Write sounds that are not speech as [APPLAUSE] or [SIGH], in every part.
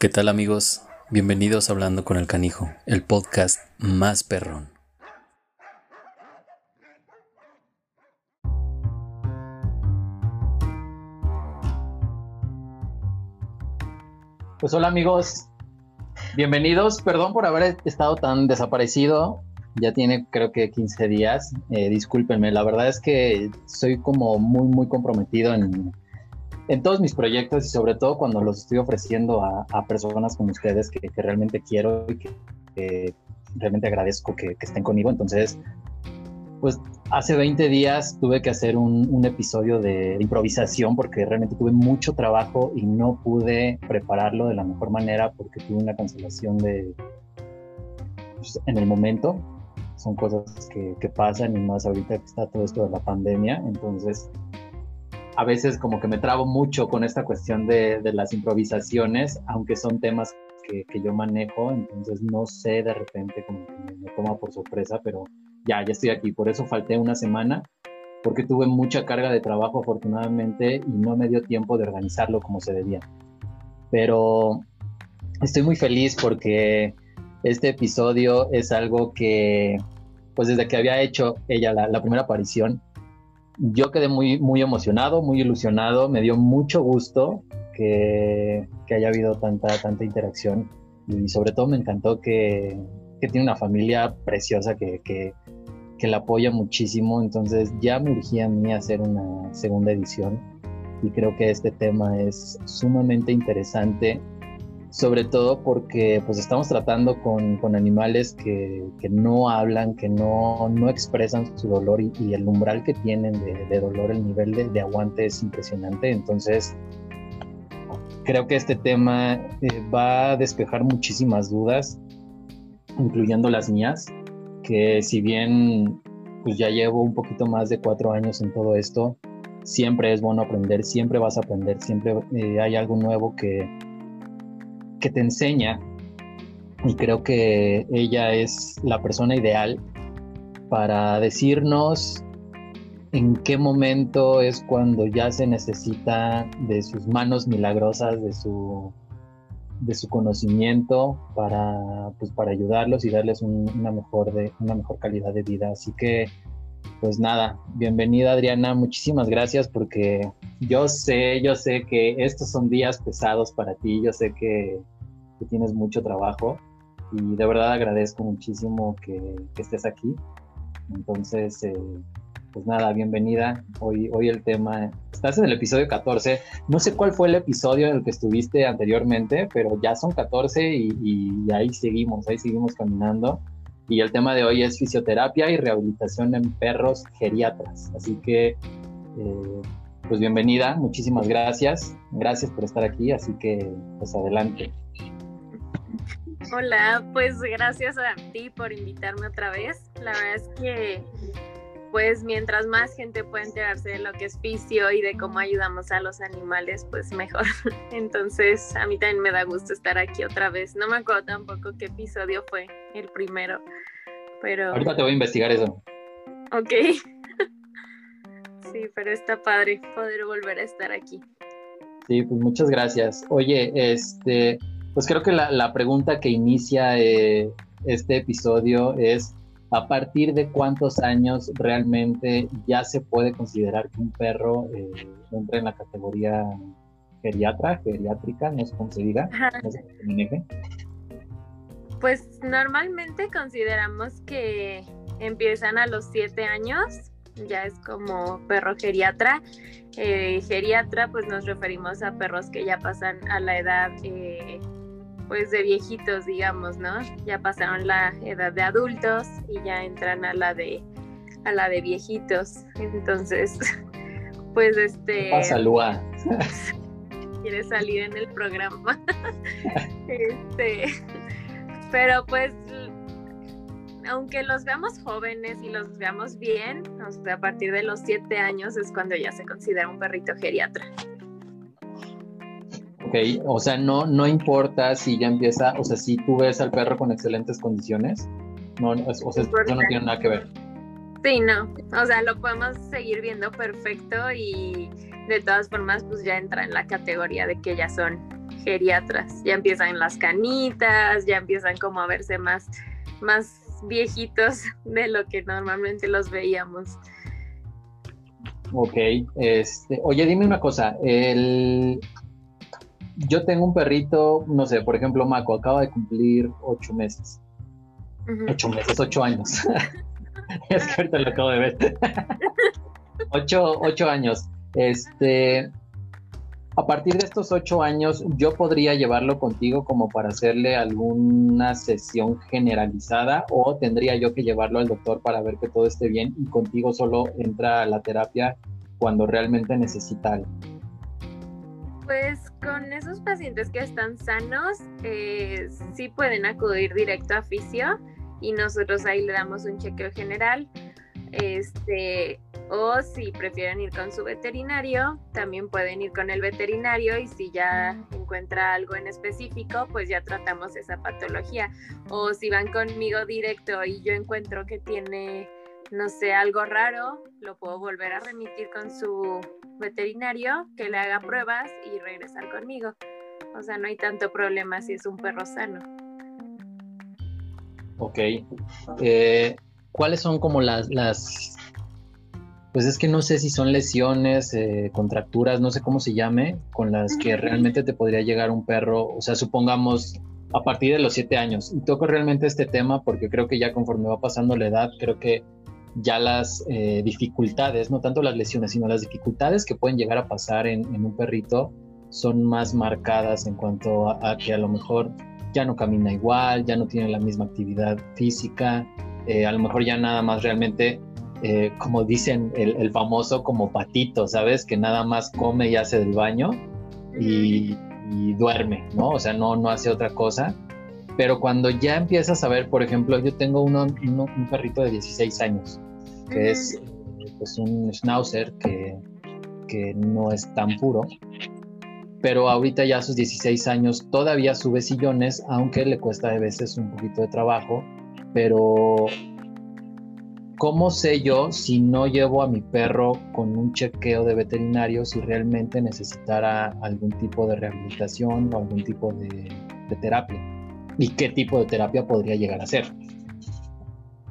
¿Qué tal amigos? Bienvenidos a Hablando con el Canijo, el podcast más perrón. Pues hola amigos, bienvenidos. Perdón por haber estado tan desaparecido. Ya tiene creo que 15 días. Eh, discúlpenme, la verdad es que soy como muy, muy comprometido en, en todos mis proyectos y sobre todo cuando los estoy ofreciendo a, personas como ustedes que, realmente quiero y que, realmente agradezco que, estén conmigo. Entonces, pues hace 20 días tuve que hacer un, episodio de improvisación porque realmente tuve mucho trabajo y no pude prepararlo de la mejor manera porque tuve una cancelación de pues, en el momento. Son cosas que, que pasan y más ahorita que está todo esto de la pandemia. Entonces, a veces como que me trabo mucho con esta cuestión de, las improvisaciones, aunque son temas que, yo manejo, entonces no sé de repente como que me, toma por sorpresa, pero ya, ya estoy aquí. Por eso falté una semana, porque tuve mucha carga de trabajo afortunadamente y no me dio tiempo de organizarlo como se debía. Pero estoy muy feliz porque este episodio es algo que, pues desde que había hecho ella la, la primera aparición, yo quedé muy, muy emocionado, muy ilusionado, me dio mucho gusto que, haya habido tanta, tanta interacción. Y sobre todo me encantó que, tiene una familia preciosa que, que, la apoya muchísimo, entonces ya me urgía a mí hacer una segunda edición. Y creo que este tema es sumamente interesante sobre todo porque pues estamos tratando con, con animales que, que, no hablan, que no, no expresan su dolor y, el umbral que tienen de, dolor, el nivel de, de, aguante es impresionante. Entonces, creo que este tema eh, va a despejar muchísimas dudas, incluyendo las mías, que si bien pues ya llevo un poquito más de cuatro años en todo esto, siempre es bueno aprender, siempre vas a aprender, siempre eh, hay algo nuevo que que te enseña y creo que ella es la persona ideal para decirnos en qué momento es cuando ya se necesita de sus manos milagrosas, de su, de su conocimiento para, pues, para ayudarlos y darles una, mejor de, una mejor calidad de vida. Así que, pues nada, bienvenida Adriana, muchísimas gracias porque yo sé, yo sé que estos son días pesados para ti, yo sé que, tienes mucho trabajo y de verdad agradezco muchísimo que, estés aquí. Entonces, eh, pues nada, bienvenida. Hoy, hoy el tema, estás en el episodio 14. No sé cuál fue el episodio en el que estuviste anteriormente, pero ya son 14 y, ahí seguimos, ahí seguimos caminando. Y el tema de hoy es fisioterapia y rehabilitación en perros geriatras. Así que eh, pues bienvenida, muchísimas gracias, gracias por estar aquí, así que pues adelante. Hola, pues gracias a ti por invitarme otra vez. La verdad es que pues mientras más gente pueda enterarse de lo que es fisio y de cómo ayudamos a los animales, pues mejor. [LAUGHS] Entonces, a mí también me da gusto estar aquí otra vez. No me acuerdo tampoco qué episodio fue el primero, pero... Ahorita te voy a investigar eso. Ok. [LAUGHS] Sí, pero está padre poder volver a estar aquí. Sí, pues muchas gracias. Oye, este, pues creo que la, pregunta que inicia eh, este episodio es, ¿a partir de cuántos años realmente ya se puede considerar que un perro eh, entra en la categoría geriatra, geriátrica, no sé cómo se diga, no sé cómo se Pues normalmente consideramos que empiezan a los siete años ya es como perro geriatra. Eh, geriatra, pues nos referimos a perros que ya pasan a la edad, eh, pues de viejitos, digamos, ¿no? Ya pasaron la edad de adultos y ya entran a la de, a la de viejitos. Entonces, [LAUGHS] pues este... Pasa, Lua. [LAUGHS] Quiere salir en el programa. [LAUGHS] este, pero pues aunque los veamos jóvenes y los veamos bien, a partir de los siete años es cuando ya se considera un perrito geriatra. Ok, o sea, no, no importa si ya empieza, o sea, si tú ves al perro con excelentes condiciones, no, o sea, eso no tiene nada que ver. Sí, no, o sea, lo podemos seguir viendo perfecto y de todas formas, pues ya entra en la categoría de que ya son geriatras. Ya empiezan las canitas, ya empiezan como a verse más, más viejitos [LAUGHS] de lo que normalmente los veíamos. Ok, este, oye, dime una cosa, el, yo tengo un perrito, no sé, por ejemplo, Maco, acaba de cumplir ocho meses. Ocho meses, ocho años. [LAUGHS] es que ahorita lo acabo de ver. [LAUGHS] ocho, ocho años. Este, a partir de estos ocho años, yo podría llevarlo contigo como para hacerle alguna sesión generalizada o tendría yo que llevarlo al doctor para ver que todo esté bien y contigo solo entra a la terapia cuando realmente necesita algo. Pues con esos pacientes que están sanos, eh, sí pueden acudir directo a fisio y nosotros ahí le damos un chequeo general. Este, o si prefieren ir con su veterinario, también pueden ir con el veterinario y si ya encuentra algo en específico, pues ya tratamos esa patología. O si van conmigo directo y yo encuentro que tiene, no sé, algo raro, lo puedo volver a remitir con su veterinario que le haga pruebas y regresar conmigo. O sea, no hay tanto problema si es un perro sano. Ok. Eh, ¿Cuáles son como las, las, pues es que no sé si son lesiones, eh, contracturas, no sé cómo se llame, con las que realmente te podría llegar un perro, o sea, supongamos a partir de los siete años. Y toco realmente este tema porque creo que ya conforme va pasando la edad, creo que ya las eh, dificultades, no tanto las lesiones, sino las dificultades que pueden llegar a pasar en, un perrito son más marcadas en cuanto a, que a lo mejor ya no camina igual, ya no tiene la misma actividad física, eh, a lo mejor ya nada más realmente, eh, como dicen el, famoso como patito, ¿sabes? Que nada más come y hace del baño y, duerme, ¿no? O sea, no, no hace otra cosa. Pero cuando ya empiezas a ver, por ejemplo, yo tengo uno, un perrito de 16 años, que es pues, un schnauzer que, que no es tan puro, pero ahorita ya a sus 16 años todavía sube sillones, aunque le cuesta de veces un poquito de trabajo, pero ¿cómo sé yo si no llevo a mi perro con un chequeo de veterinario si realmente necesitara algún tipo de rehabilitación o algún tipo de terapia? Y qué tipo de terapia podría llegar a ser?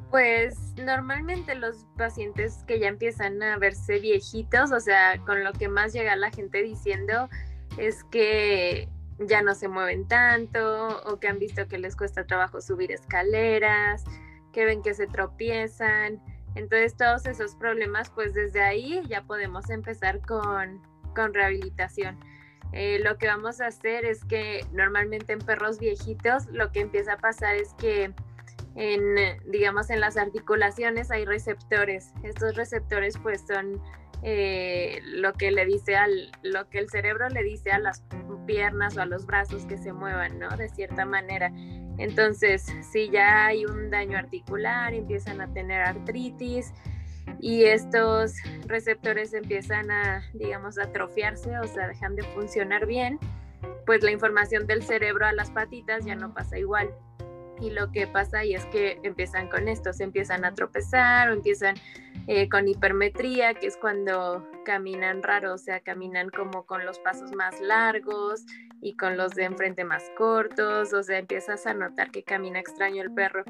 Pues normalmente los pacientes que ya empiezan a verse viejitos, o sea, con lo que más llega la gente diciendo es que ya no se mueven tanto o que han visto que les cuesta trabajo subir escaleras, que ven que se tropiezan. Entonces todos esos problemas, pues desde ahí ya podemos empezar con, con rehabilitación. Eh, lo que vamos a hacer es que normalmente en perros viejitos lo que empieza a pasar es que en, digamos, en las articulaciones hay receptores. Estos receptores pues son eh, lo que le dice al, lo que el cerebro le dice a las piernas o a los brazos que se muevan, ¿no? De cierta manera. Entonces, si ya hay un daño articular, empiezan a tener artritis, y estos receptores empiezan a, digamos, atrofiarse, o sea, dejan de funcionar bien, pues la información del cerebro a las patitas ya no pasa igual. Y lo que pasa y es que empiezan con esto, se empiezan a tropezar o empiezan eh, con hipermetría, que es cuando caminan raro, o sea, caminan como con los pasos más largos y con los de enfrente más cortos, o sea, empiezas a notar que camina extraño el perro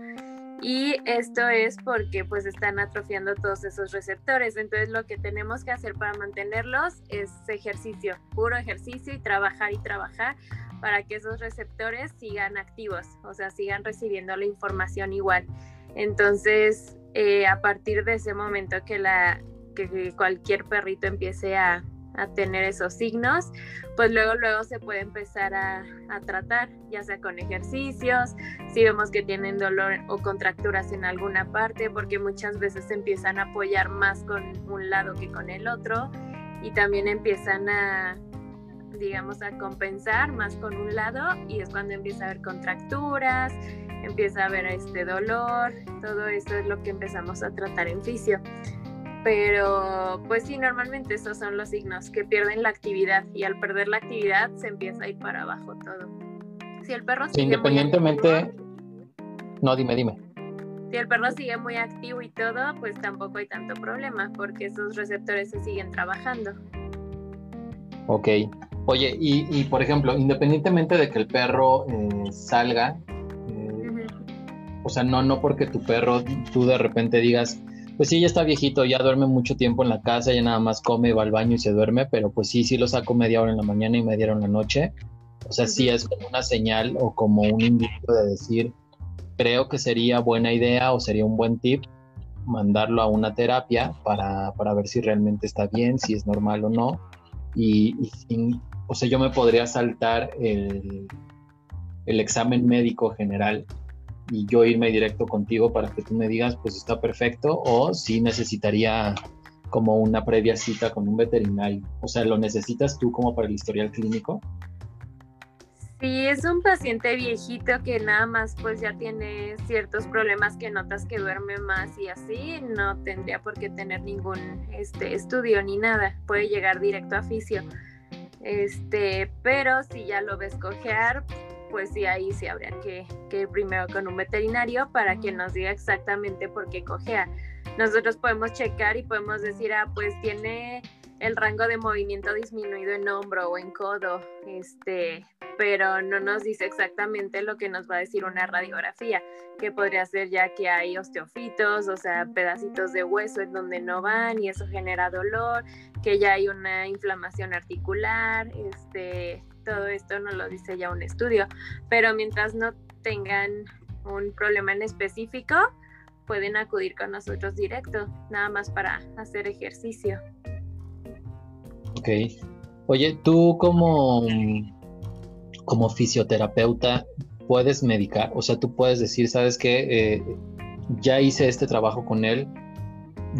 y esto es porque pues están atrofiando todos esos receptores. Entonces lo que tenemos que hacer para mantenerlos es ejercicio, puro ejercicio y trabajar y trabajar para que esos receptores sigan activos, o sea, sigan recibiendo la información igual. Entonces, eh, a partir de ese momento que, la, que cualquier perrito empiece a, a tener esos signos, pues luego, luego se puede empezar a, tratar, ya sea con ejercicios, si vemos que tienen dolor o contracturas en alguna parte, porque muchas veces empiezan a apoyar más con un lado que con el otro y también empiezan a, digamos, a compensar más con un lado y es cuando empieza a haber contracturas, empieza a haber este dolor, todo eso es lo que empezamos a tratar en fisio. Pero pues sí, normalmente esos son los signos que pierden la actividad y al perder la actividad se empieza a ir para abajo todo. Si el perro sigue independientemente... no, dime, dime. Si el perro sigue muy activo y todo, pues tampoco hay tanto problema porque esos receptores se siguen trabajando. Ok. Oye, y, por ejemplo, independientemente de que el perro eh, salga, eh, o sea, no, no porque tu perro, tú de repente digas, pues sí, ya está viejito, ya duerme mucho tiempo en la casa, ya nada más come, va al baño y se duerme, pero pues sí, sí lo saco media hora en la mañana y media hora en la noche. O sea, sí es como una señal o como un indicio de decir, creo que sería buena idea o sería un buen tip mandarlo a una terapia para, para ver si realmente está bien, si es normal o no. Y, o sea, yo me podría saltar el, el examen médico general y yo irme directo contigo para que tú me digas, pues está perfecto, o si necesitaría como una previa cita con un veterinario. O sea, ¿lo necesitas tú como para el historial clínico? Sí, es un paciente viejito que nada más pues ya tiene ciertos problemas que notas que duerme más y así, no tendría por qué tener ningún este, estudio ni nada, puede llegar directo a fisio. Este, pero si ya lo ves cojear, pues sí, ahí sí habría que, ir primero con un veterinario para que nos diga exactamente por qué cojea. Nosotros podemos checar y podemos decir, ah, pues tiene el rango de movimiento disminuido en hombro o en codo, este, pero no nos dice exactamente lo que nos va a decir una radiografía, que podría ser ya que hay osteofitos, o sea, pedacitos de hueso en donde no van y eso genera dolor, que ya hay una inflamación articular, este, todo esto no lo dice ya un estudio, pero mientras no tengan un problema en específico, pueden acudir con nosotros directo, nada más para hacer ejercicio. Ok. Oye, tú como, como fisioterapeuta puedes medicar, o sea, tú puedes decir, sabes que eh, ya hice este trabajo con él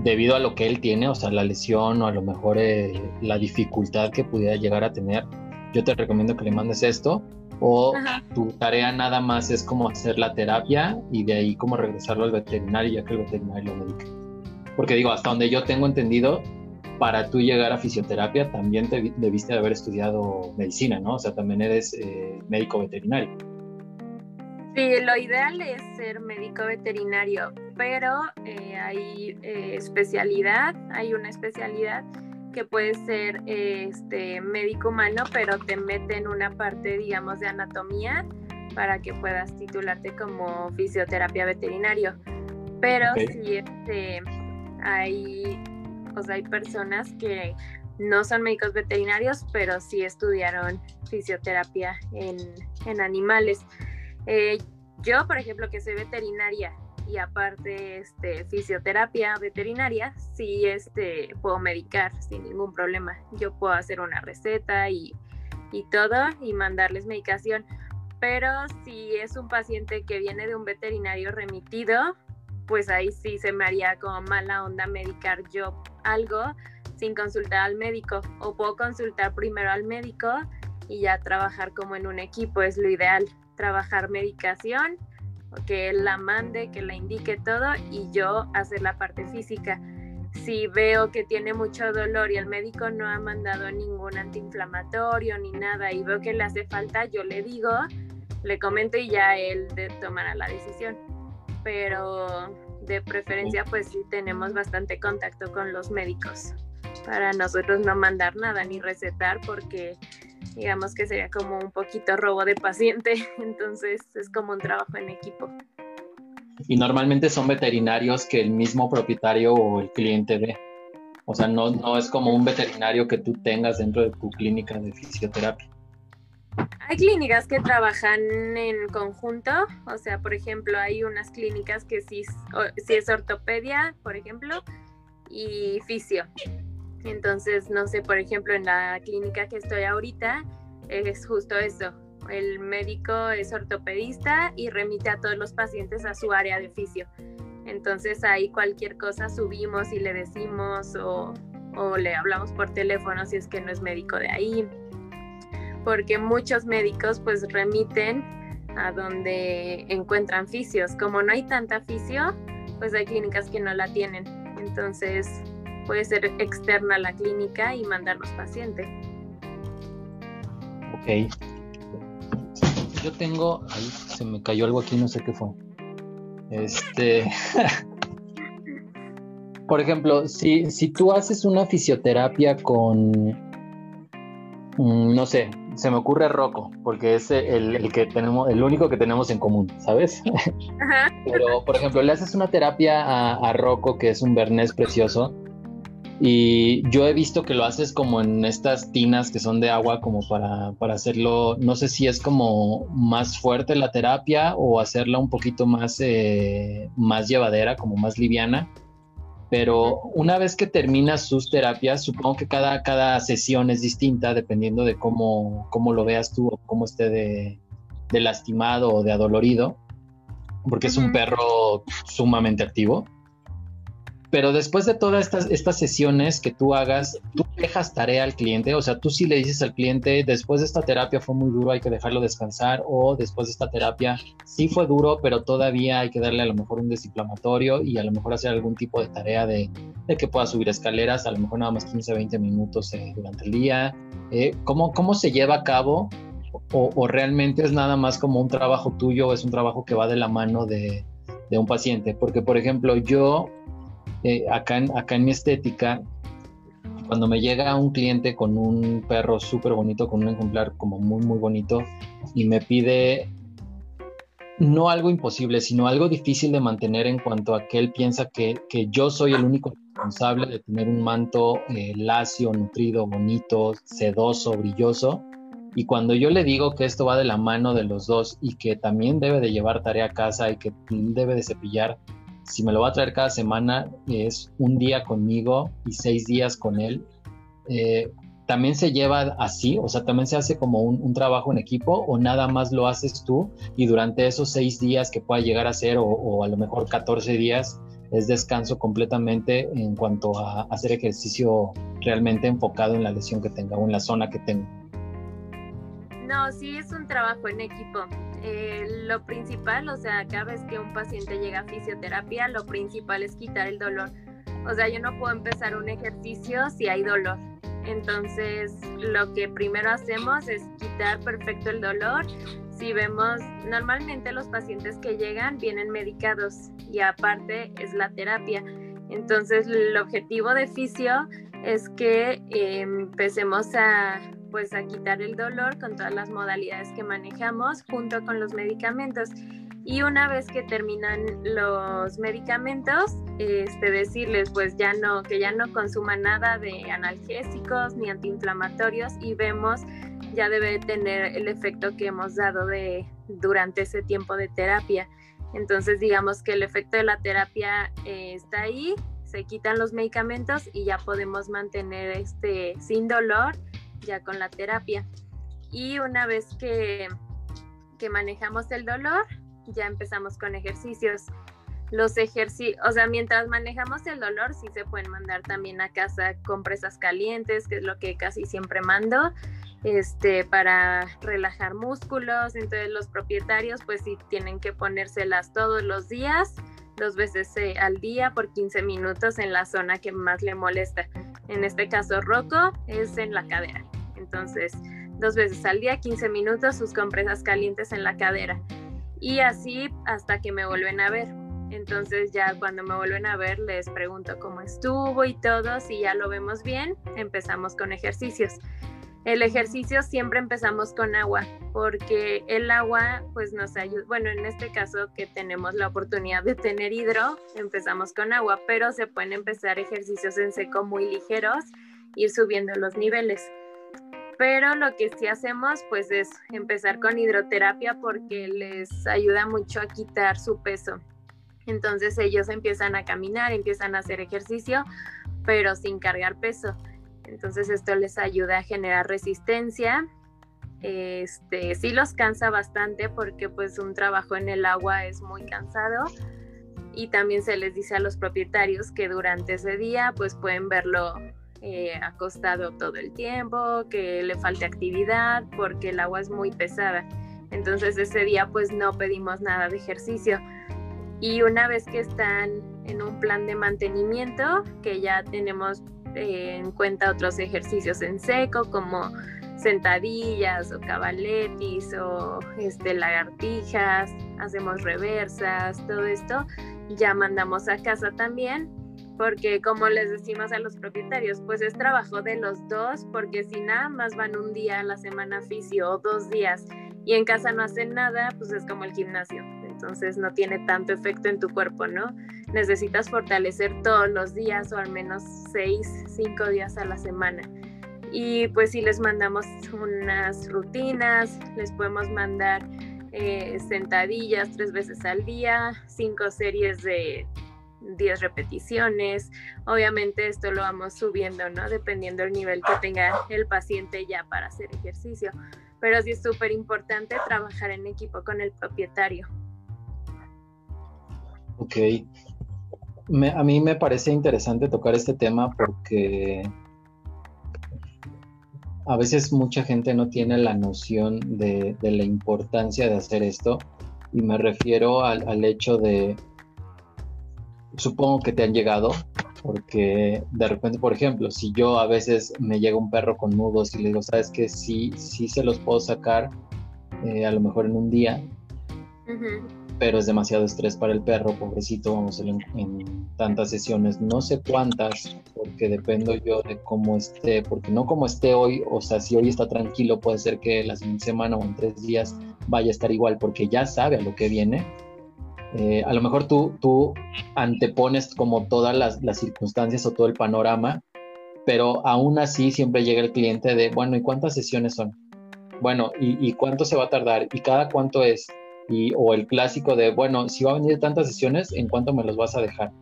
debido a lo que él tiene, o sea, la lesión o a lo mejor eh, la dificultad que pudiera llegar a tener yo te recomiendo que le mandes esto, o tu tarea nada más es como hacer la terapia y de ahí como regresarlo al veterinario ya que el veterinario lo medique. Porque digo, hasta donde yo tengo entendido, para tú llegar a fisioterapia también te debiste de haber estudiado medicina, ¿no? O sea, también eres eh, médico veterinario. Sí, lo ideal es ser médico veterinario, pero eh, hay eh, especialidad, hay una especialidad que puede ser este médico humano, pero te mete en una parte, digamos, de anatomía para que puedas titularte como fisioterapia veterinario. Pero si este, hay, o hay personas que no son médicos veterinarios, pero sí estudiaron fisioterapia en, en animales. Eh, yo, por ejemplo, que soy veterinaria y aparte este, fisioterapia veterinaria, sí este, puedo medicar sin ningún problema. Yo puedo hacer una receta y, y todo y mandarles medicación. Pero si es un paciente que viene de un veterinario remitido, pues ahí sí se me haría como mala onda medicar yo algo sin consultar al médico. O puedo consultar primero al médico y ya trabajar como en un equipo, es lo ideal. Trabajar medicación que él la mande, que la indique todo y yo hacer la parte física. Si veo que tiene mucho dolor y el médico no ha mandado ningún antiinflamatorio ni nada y veo que le hace falta, yo le digo, le comento y ya él tomará la decisión. Pero de preferencia pues sí tenemos bastante contacto con los médicos para nosotros no mandar nada ni recetar porque digamos que sería como un poquito robo de paciente, [LAUGHS] entonces es como un trabajo en equipo. Y normalmente son veterinarios que el mismo propietario o el cliente ve. O sea, no, no es como un veterinario que tú tengas dentro de tu clínica de fisioterapia. Hay clínicas que trabajan en conjunto, o sea, por ejemplo, hay unas clínicas que sí, sí es ortopedia, por ejemplo, y fisio. Entonces, no sé, por ejemplo, en la clínica que estoy ahorita, es justo eso. El médico es ortopedista y remite a todos los pacientes a su área de fisio. Entonces ahí cualquier cosa subimos y le decimos o, le hablamos por teléfono si es que no es médico de ahí. Porque muchos médicos pues remiten a donde encuentran fisios. Como no hay tanta fisio, pues hay clínicas que no la tienen. Entonces puede ser externa a la clínica y mandarnos paciente. Ok. Yo tengo, ahí se me cayó algo aquí, no sé qué fue. Este, [LAUGHS] por ejemplo, si, si tú haces una fisioterapia con, Mm, no sé, se me ocurre Rocco, porque es el, que tenemos, el único que tenemos en común, ¿sabes? [LAUGHS] Pero, por ejemplo, le haces una terapia a, a Rocco, que es un bernés precioso, y yo he visto que lo haces como en estas tinas que son de agua, como para, para hacerlo, no sé si es como más fuerte la terapia o hacerla un poquito más, eh, más llevadera, como más liviana. Pero una vez que terminas sus terapias, supongo que cada, cada sesión es distinta dependiendo de cómo, cómo lo veas tú o cómo esté de, de lastimado o de adolorido, porque es un perro sumamente activo. Pero después de todas estas, estas sesiones que tú hagas, tú dejas tarea al cliente, o sea, tú sí le dices al cliente, después de esta terapia fue muy duro, hay que dejarlo descansar, o después de esta terapia sí fue duro, pero todavía hay que darle a lo mejor un desinflamatorio y a lo mejor hacer algún tipo de tarea de, que pueda subir escaleras, a lo mejor nada más 15, 20 minutos eh, durante el día. Eh, ¿cómo, ¿Cómo se lleva a cabo? O, realmente es nada más como un trabajo tuyo es un trabajo que va de la mano de, de un paciente? Porque, por ejemplo, yo eh, acá, en, acá en mi estética, cuando me llega un cliente con un perro súper bonito, con un ejemplar como muy, muy bonito, y me pide no algo imposible, sino algo difícil de mantener en cuanto a que él piensa que, que yo soy el único responsable de tener un manto eh, lacio, nutrido, bonito, sedoso, brilloso. Y cuando yo le digo que esto va de la mano de los dos y que también debe de llevar tarea a casa y que debe de cepillar, si me lo va a traer cada semana, es un día conmigo y seis días con él. Eh, ¿También se lleva así? O sea, ¿también se hace como un, trabajo en equipo o nada más lo haces tú y durante esos seis días que pueda llegar a ser o, a lo mejor 14 días es descanso completamente en cuanto a hacer ejercicio realmente enfocado en la lesión que tenga o en la zona que tenga? No, sí es un trabajo en equipo. Eh, lo principal, o sea, cada vez que un paciente llega a fisioterapia, lo principal es quitar el dolor. O sea, yo no puedo empezar un ejercicio si hay dolor. Entonces, lo que primero hacemos es quitar perfecto el dolor. Si vemos, normalmente los pacientes que llegan vienen medicados y aparte es la terapia. Entonces, el objetivo de fisio es que eh, empecemos a pues a quitar el dolor con todas las modalidades que manejamos junto con los medicamentos. Y una vez que terminan los medicamentos, este, decirles pues ya no, que ya no consuman nada de analgésicos ni antiinflamatorios y vemos ya debe tener el efecto que hemos dado de, durante ese tiempo de terapia. Entonces digamos que el efecto de la terapia eh, está ahí, se quitan los medicamentos y ya podemos mantener este sin dolor ya con la terapia. Y una vez que, que manejamos el dolor, ya empezamos con ejercicios. Los ejercicios, o sea, mientras manejamos el dolor, sí se pueden mandar también a casa compresas calientes, que es lo que casi siempre mando, este, para relajar músculos. Entonces los propietarios, pues sí tienen que ponérselas todos los días, dos veces eh, al día por 15 minutos en la zona que más le molesta. En este caso, Rocco es en la cadera. Entonces, dos veces al día, 15 minutos, sus compresas calientes en la cadera. Y así hasta que me vuelven a ver. Entonces ya cuando me vuelven a ver les pregunto cómo estuvo y todo, si ya lo vemos bien, empezamos con ejercicios. El ejercicio siempre empezamos con agua, porque el agua pues nos ayuda, bueno, en este caso que tenemos la oportunidad de tener hidro, empezamos con agua, pero se pueden empezar ejercicios en seco muy ligeros, ir subiendo los niveles pero lo que sí hacemos pues es empezar con hidroterapia porque les ayuda mucho a quitar su peso. Entonces ellos empiezan a caminar, empiezan a hacer ejercicio, pero sin cargar peso. Entonces esto les ayuda a generar resistencia. Este, sí los cansa bastante porque pues un trabajo en el agua es muy cansado y también se les dice a los propietarios que durante ese día pues pueden verlo eh, acostado todo el tiempo, que le falte actividad porque el agua es muy pesada. Entonces ese día pues no pedimos nada de ejercicio. Y una vez que están en un plan de mantenimiento, que ya tenemos eh, en cuenta otros ejercicios en seco como sentadillas o cabaletis o este, lagartijas, hacemos reversas, todo esto, ya mandamos a casa también porque como les decimos a los propietarios, pues es trabajo de los dos, porque si nada más van un día a la semana fisio o dos días y en casa no hacen nada, pues es como el gimnasio, entonces no tiene tanto efecto en tu cuerpo, ¿no? Necesitas fortalecer todos los días o al menos seis, cinco días a la semana. Y pues si les mandamos unas rutinas, les podemos mandar eh, sentadillas tres veces al día, cinco series de 10 repeticiones. Obviamente esto lo vamos subiendo, ¿no? Dependiendo del nivel que tenga el paciente ya para hacer ejercicio. Pero sí es súper importante trabajar en equipo con el propietario. Ok. a mí me parece interesante tocar este tema porque a veces mucha gente no tiene la noción de, la importancia de hacer esto y me refiero al, hecho de, supongo que te han llegado, porque de repente, por ejemplo, si yo a veces me llega un perro con nudos y le digo, sabes que sí, sí se los puedo sacar, eh, a lo mejor en un día, pero es demasiado estrés para el perro, pobrecito, vamos a en, en tantas sesiones, no sé cuántas, porque dependo yo de cómo esté, porque no como esté hoy, o sea, si hoy está tranquilo, puede ser que la siguiente semana o en tres días vaya a estar igual, porque ya sabe a lo que viene. Eh, a lo mejor tú, tú antepones como todas las, las circunstancias o todo el panorama, pero aún así siempre llega el cliente de, bueno, ¿y cuántas sesiones son? Bueno, ¿y, y cuánto se va a tardar? ¿Y cada cuánto es? o el clásico de, bueno, si va a venir tantas sesiones, ¿en cuánto me los vas a dejar?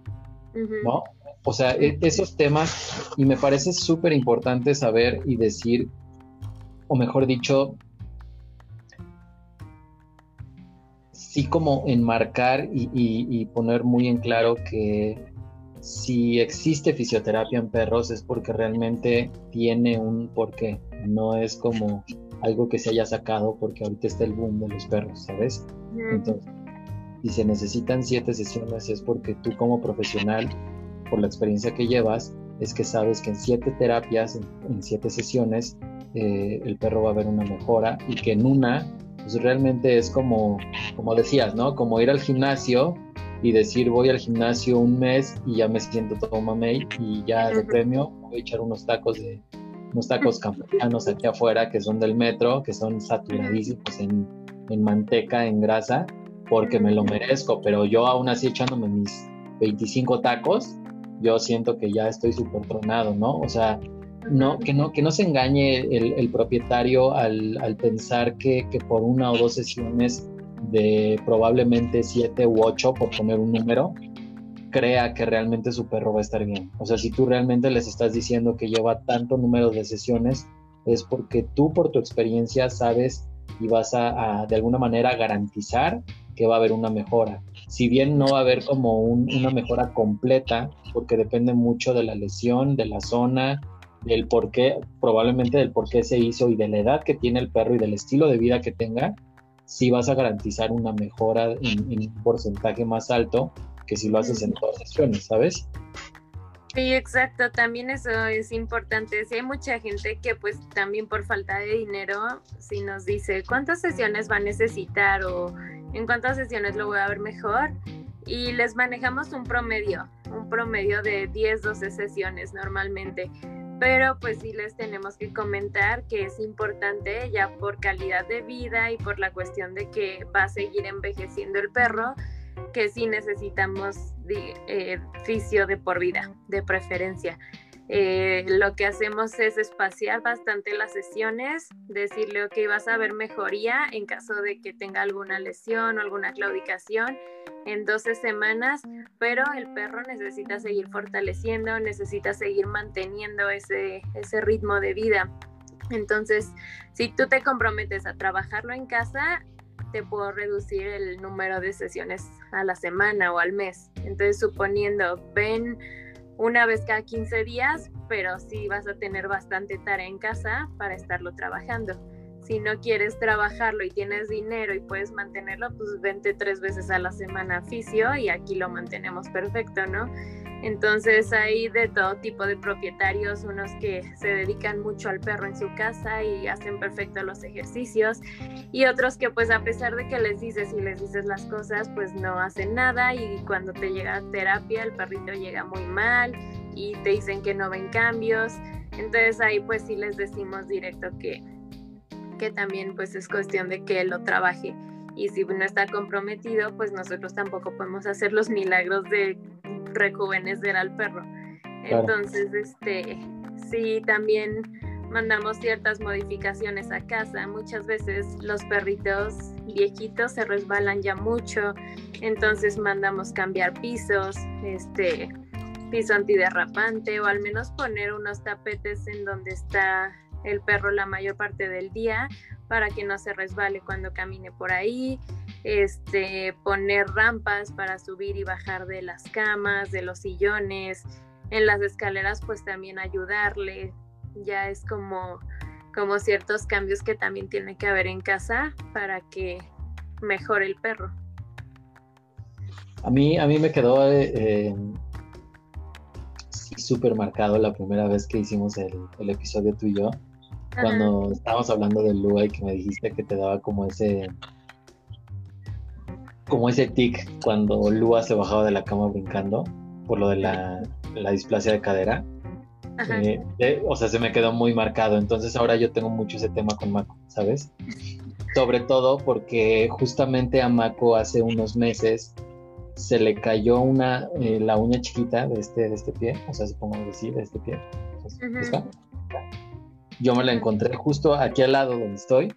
¿No? O sea, e, esos temas, y me parece súper importante saber y decir, o mejor dicho, sí como enmarcar y, y, poner muy en claro que si existe fisioterapia en perros es porque realmente tiene un porqué, no es como algo que se haya sacado porque ahorita está el boom de los perros, ¿sabes? Entonces, si se necesitan siete sesiones es porque tú como profesional, por la experiencia que llevas, es que sabes que en siete terapias, en, siete sesiones, eh, el perro va a ver una mejora y que en una, pues realmente es como, como decías, ¿no? Como ir al gimnasio y decir voy al gimnasio un mes y ya me siento todo mamey y ya de premio voy a echar unos tacos de unos tacos campeanos aquí afuera que son del metro, que son saturadísimos en, en, manteca, en grasa, porque me lo merezco, pero yo aún así echándome mis 25 tacos, yo siento que ya estoy súper tronado, ¿no? O sea, no, que, no, que no se engañe el, el propietario al, al pensar que, que, por una o dos sesiones de probablemente siete u ocho, por poner un número, crea que realmente su perro va a estar bien. O sea, si tú realmente les estás diciendo que lleva tanto número de sesiones, es porque tú por tu experiencia sabes y vas a, de alguna manera garantizar que va a haber una mejora. Si bien no va a haber como una mejora completa, porque depende mucho de la lesión, de la zona, del por qué, probablemente del por qué se hizo y de la edad que tiene el perro y del estilo de vida que tenga, sí vas a garantizar una mejora en, un porcentaje más alto que si lo haces en todas sesiones, ¿sabes? Sí, exacto, también eso es importante. Si hay mucha gente que pues también por falta de dinero, si nos dice cuántas sesiones va a necesitar o en cuántas sesiones lo voy a ver mejor y les manejamos un promedio, un promedio de 10, 12 sesiones normalmente. Pero pues sí les tenemos que comentar que es importante ya por calidad de vida y por la cuestión de que va a seguir envejeciendo el perro, que sí necesitamos eh, fisio de por vida, de preferencia. Eh, lo que hacemos es espaciar bastante las sesiones, decirle, ok, vas a ver mejoría en caso de que tenga alguna lesión o alguna claudicación en 12 semanas, pero el perro necesita seguir fortaleciendo, necesita seguir manteniendo ese, ese ritmo de vida. Entonces, si tú te comprometes a trabajarlo en casa, te puedo reducir el número de sesiones a la semana o al mes. Entonces, suponiendo, ven una vez cada 15 días, pero sí vas a tener bastante tarea en casa para estarlo trabajando. Si no quieres trabajarlo y tienes dinero y puedes mantenerlo, pues vente tres veces a la semana a fisio y aquí lo mantenemos perfecto, ¿no? Entonces hay de todo tipo de propietarios, unos que se dedican mucho al perro en su casa y hacen perfecto los ejercicios y otros que pues a pesar de que les dices y les dices las cosas pues no hacen nada y cuando te llega terapia el perrito llega muy mal y te dicen que no ven cambios. Entonces ahí pues sí les decimos directo que, que también pues es cuestión de que lo trabaje y si no está comprometido pues nosotros tampoco podemos hacer los milagros de rejuvenecer al perro. Entonces, este, sí, también mandamos ciertas modificaciones a casa. Muchas veces los perritos viejitos se resbalan ya mucho, entonces mandamos cambiar pisos, este piso antiderrapante o al menos poner unos tapetes en donde está el perro la mayor parte del día para que no se resbale cuando camine por ahí este, poner rampas para subir y bajar de las camas, de los sillones, en las escaleras pues también ayudarle, ya es como, como ciertos cambios que también tiene que haber en casa para que mejore el perro. A mí, a mí me quedó eh, súper marcado la primera vez que hicimos el, episodio tú y yo, cuando estábamos hablando del Lua y que me dijiste que te daba como ese como ese tic cuando Lua se bajaba de la cama brincando por lo de la, displasia de cadera. Eh, o sea, se me quedó muy marcado. Entonces ahora yo tengo mucho ese tema con Mako, ¿sabes? [LAUGHS] Sobre todo porque justamente a Mako hace unos meses se le cayó una, eh, la uña chiquita de este, de este pie, o sea, supongo decir, de este pie. Yo me la encontré justo aquí al lado donde estoy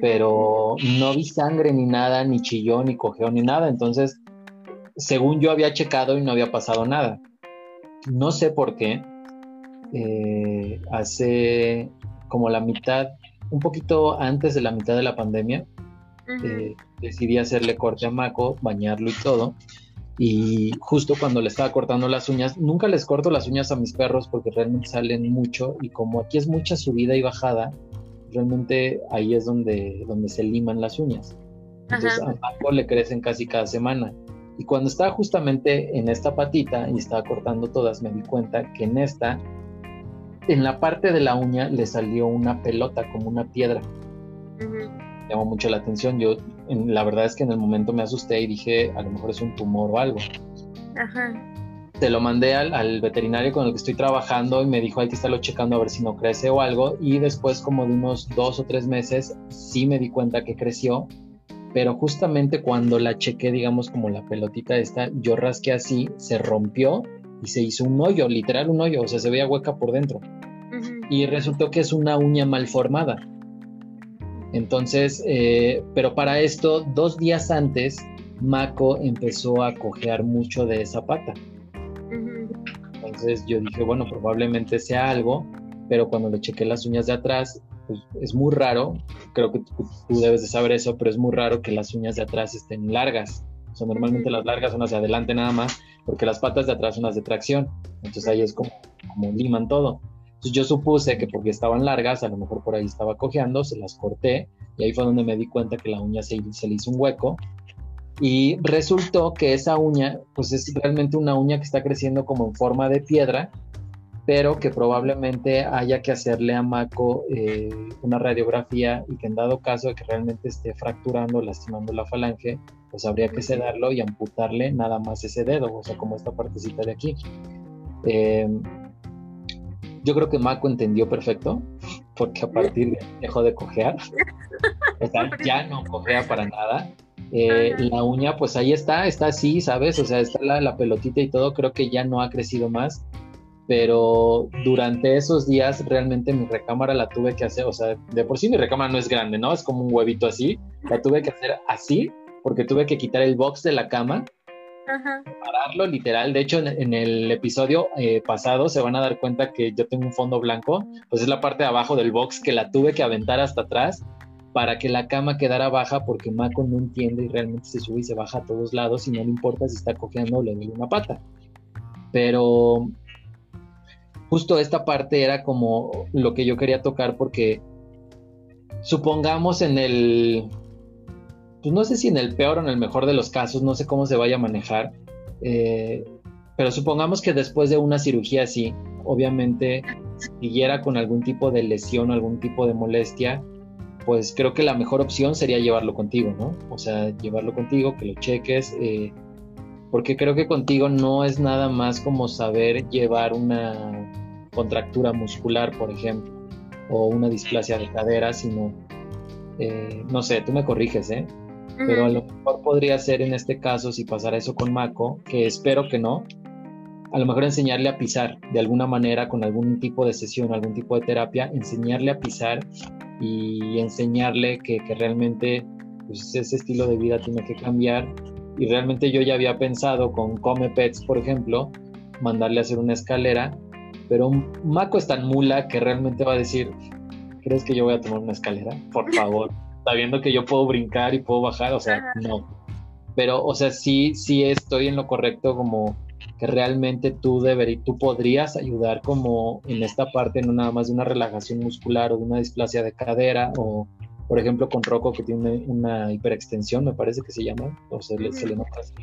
pero no vi sangre ni nada, ni chillón, ni cojeó, ni nada. Entonces, según yo había checado y no había pasado nada. No sé por qué. Eh, hace como la mitad, un poquito antes de la mitad de la pandemia, eh, decidí hacerle corte a Mako, bañarlo y todo. Y justo cuando le estaba cortando las uñas, nunca les corto las uñas a mis perros porque realmente salen mucho y como aquí es mucha subida y bajada, realmente ahí es donde, donde se liman las uñas. Entonces a Marco le crecen casi cada semana. Y cuando estaba justamente en esta patita y estaba cortando todas, me di cuenta que en esta, en la parte de la uña le salió una pelota, como una piedra. Llamó mucho la atención. Yo, la verdad es que en el momento me asusté y dije, a lo mejor es un tumor o algo. Ajá te lo mandé al, veterinario con el que estoy trabajando y me dijo hay que estarlo checando a ver si no crece o algo. Y después como de unos dos o tres meses sí me di cuenta que creció. Pero justamente cuando la chequé digamos como la pelotita esta yo rasqué así se rompió y se hizo un hoyo literal un hoyo o sea se veía hueca por dentro. Y resultó que es una uña mal formada. Entonces eh, pero para esto dos días antes Mako empezó a cojear mucho de esa pata entonces yo dije, bueno, probablemente sea algo, pero cuando le chequé las uñas de atrás, pues es muy raro, creo que tú, debes de saber eso, pero es muy raro que las uñas de atrás estén largas. O sea, normalmente las largas son hacia adelante nada más, porque las patas de atrás son las de tracción. Entonces ahí es como, como liman todo. Entonces yo supuse que porque estaban largas, a lo mejor por ahí estaba cojeando, se las corté y ahí fue donde me di cuenta que la uña se, se le hizo un hueco y resultó que esa uña, pues es realmente una uña que está creciendo como en forma de piedra, pero que probablemente haya que hacerle a Mako eh, una radiografía y que en dado caso de que realmente esté fracturando, lastimando la falange, pues habría que sedarlo y amputarle nada más ese dedo, o sea, como esta partecita de aquí. Em, yo creo que Mako entendió perfecto, porque a partir de dejó de cojear, [LAUGHS] o sea, ya no cojea para nada, eh, la uña, pues ahí está, está así, ¿sabes? O sea, está la, pelotita y todo, creo que ya no ha crecido más, pero durante esos días realmente mi recámara la tuve que hacer, o sea, de por sí mi recámara no es grande, ¿no? Es como un huevito así, la tuve que hacer así, porque tuve que quitar el box de la cama, pararlo literal, de hecho en, el episodio eh, pasado se van a dar cuenta que yo tengo un fondo blanco, pues es la parte de abajo del box que la tuve que aventar hasta atrás para que la cama quedara baja porque Mako no entiende y realmente se sube y se baja a todos lados y no le importa si está cojeando o le una pata. Pero justo esta parte era como lo que yo quería tocar porque supongamos en el, pues no sé si en el peor o en el mejor de los casos, no sé cómo se vaya a manejar, eh, pero supongamos que después de una cirugía así, obviamente siguiera con algún tipo de lesión o algún tipo de molestia, pues creo que la mejor opción sería llevarlo contigo, ¿no? O sea, llevarlo contigo, que lo cheques, eh, porque creo que contigo no es nada más como saber llevar una contractura muscular, por ejemplo, o una displasia de cadera, sino, eh, no sé, tú me corriges, ¿eh? Pero a lo mejor podría ser en este caso, si pasara eso con Mako, que espero que no, a lo mejor enseñarle a pisar de alguna manera con algún tipo de sesión, algún tipo de terapia, enseñarle a pisar y enseñarle que, que realmente pues, ese estilo de vida tiene que cambiar. Y realmente yo ya había pensado con Come Pets, por ejemplo, mandarle a hacer una escalera, pero un Mako es tan mula que realmente va a decir, ¿crees que yo voy a tomar una escalera? Por favor, [LAUGHS] sabiendo que yo puedo brincar y puedo bajar, o sea, no. Pero, o sea, sí, sí estoy en lo correcto como que realmente tú deberías, tú podrías ayudar como en esta parte, no nada más de una relajación muscular o de una displasia de cadera o, por ejemplo, con Rocco que tiene una hiperextensión, me parece que se llama, o se le, se le nota así.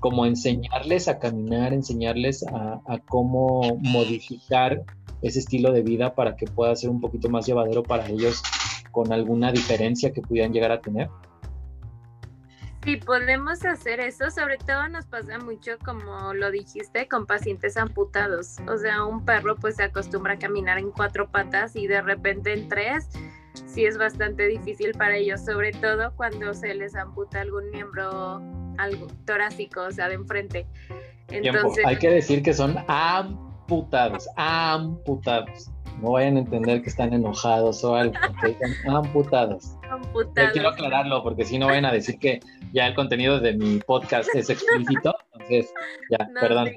Como enseñarles a caminar, enseñarles a, a cómo modificar ese estilo de vida para que pueda ser un poquito más llevadero para ellos con alguna diferencia que pudieran llegar a tener. Sí, podemos hacer eso, sobre todo nos pasa mucho, como lo dijiste, con pacientes amputados. O sea, un perro pues se acostumbra a caminar en cuatro patas y de repente en tres, sí es bastante difícil para ellos, sobre todo cuando se les amputa algún miembro algo torácico, o sea, de enfrente. Entonces, Hay que decir que son amputados, amputados. No vayan a entender que están enojados o algo, que están amputados. Amputados. quiero aclararlo porque si no vayan a decir que ya el contenido de mi podcast es explícito, entonces ya, perdón.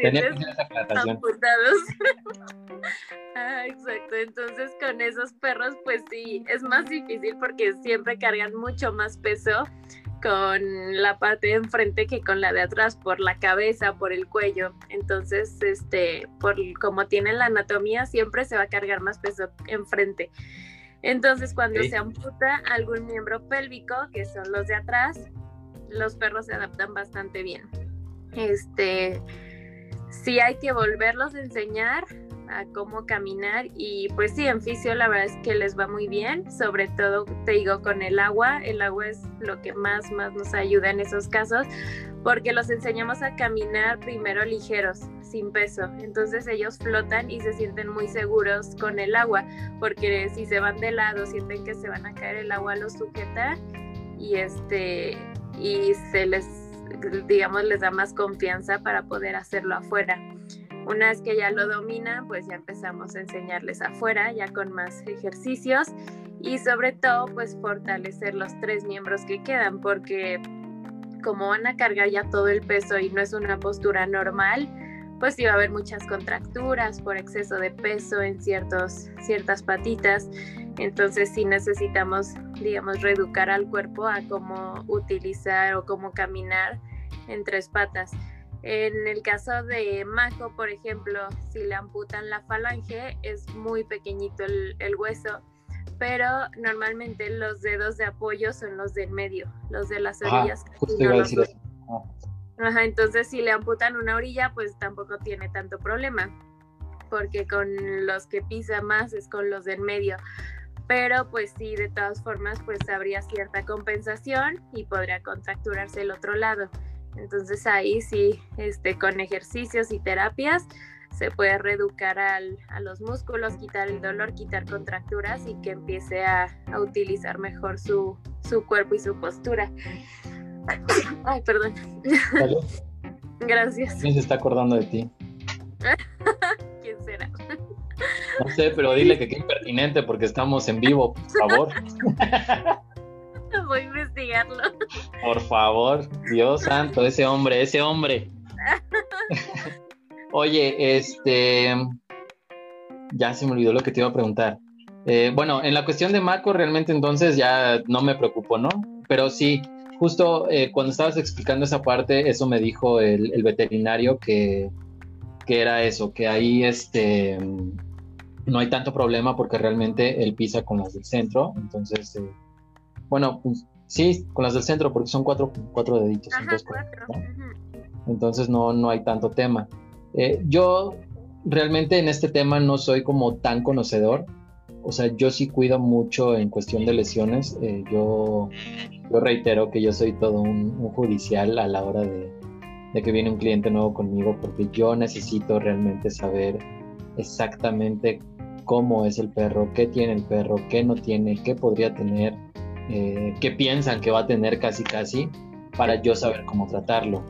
Tenía que hacer esa aclaración. [LAUGHS] ah, exacto, entonces con esos perros pues sí, es más difícil porque siempre cargan mucho más peso con la parte de enfrente que con la de atrás por la cabeza, por el cuello. Entonces, este, por como tienen la anatomía, siempre se va a cargar más peso enfrente. Entonces, cuando se amputa algún miembro pélvico, que son los de atrás, los perros se adaptan bastante bien. Este, sí hay que volverlos a enseñar a cómo caminar y pues sí, en fisio la verdad es que les va muy bien, sobre todo te digo con el agua, el agua es lo que más, más nos ayuda en esos casos porque los enseñamos a caminar primero ligeros, sin peso, entonces ellos flotan y se sienten muy seguros con el agua, porque si se van de lado sienten que se van a caer, el agua los sujeta y este y se les digamos les da más confianza para poder hacerlo afuera. Una vez que ya lo dominan, pues ya empezamos a enseñarles afuera, ya con más ejercicios y sobre todo pues fortalecer los tres miembros que quedan, porque como van a cargar ya todo el peso y no es una postura normal, pues va a haber muchas contracturas por exceso de peso en ciertos, ciertas patitas. Entonces sí necesitamos, digamos, reeducar al cuerpo a cómo utilizar o cómo caminar en tres patas. En el caso de Mako, por ejemplo, si le amputan la falange, es muy pequeñito el, hueso, pero normalmente los dedos de apoyo son los del medio, los de las orillas. Ajá, entonces si le amputan una orilla, pues tampoco tiene tanto problema, porque con los que pisa más es con los del medio. Pero pues sí, de todas formas, pues habría cierta compensación y podría contracturarse el otro lado. Entonces ahí sí, este, con ejercicios y terapias se puede reeducar al, a los músculos, quitar el dolor, quitar contracturas y que empiece a, a utilizar mejor su, su, cuerpo y su postura. [COUGHS] Ay, perdón. Gracias. ¿Quién se está acordando de ti? [LAUGHS] ¿Quién será? No sé, pero dile que qué impertinente porque estamos en vivo, por favor. [LAUGHS] [LAUGHS] Voy a investigarlo. Por favor, Dios santo, ese hombre, ese hombre. [LAUGHS] Oye, este. Ya se me olvidó lo que te iba a preguntar. Eh, bueno, en la cuestión de Marco, realmente entonces ya no me preocupo, ¿no? Pero sí, justo eh, cuando estabas explicando esa parte, eso me dijo el, veterinario que, que, era eso, que ahí este, no hay tanto problema porque realmente él pisa con las del centro, entonces, eh, bueno, pues Sí, con las del centro, porque son cuatro, cuatro deditos. Ajá, entonces, cuatro. ¿no? Entonces no, no hay tanto tema. Eh, yo realmente en este tema no soy como tan conocedor. O sea, yo sí cuido mucho en cuestión de lesiones. Eh, yo, yo reitero que yo soy todo un, un judicial a la hora de, de que viene un cliente nuevo conmigo porque yo necesito realmente saber exactamente cómo es el perro, qué tiene el perro, qué no tiene, qué podría tener, eh, qué piensan que va a tener casi casi para yo saber cómo tratarlo.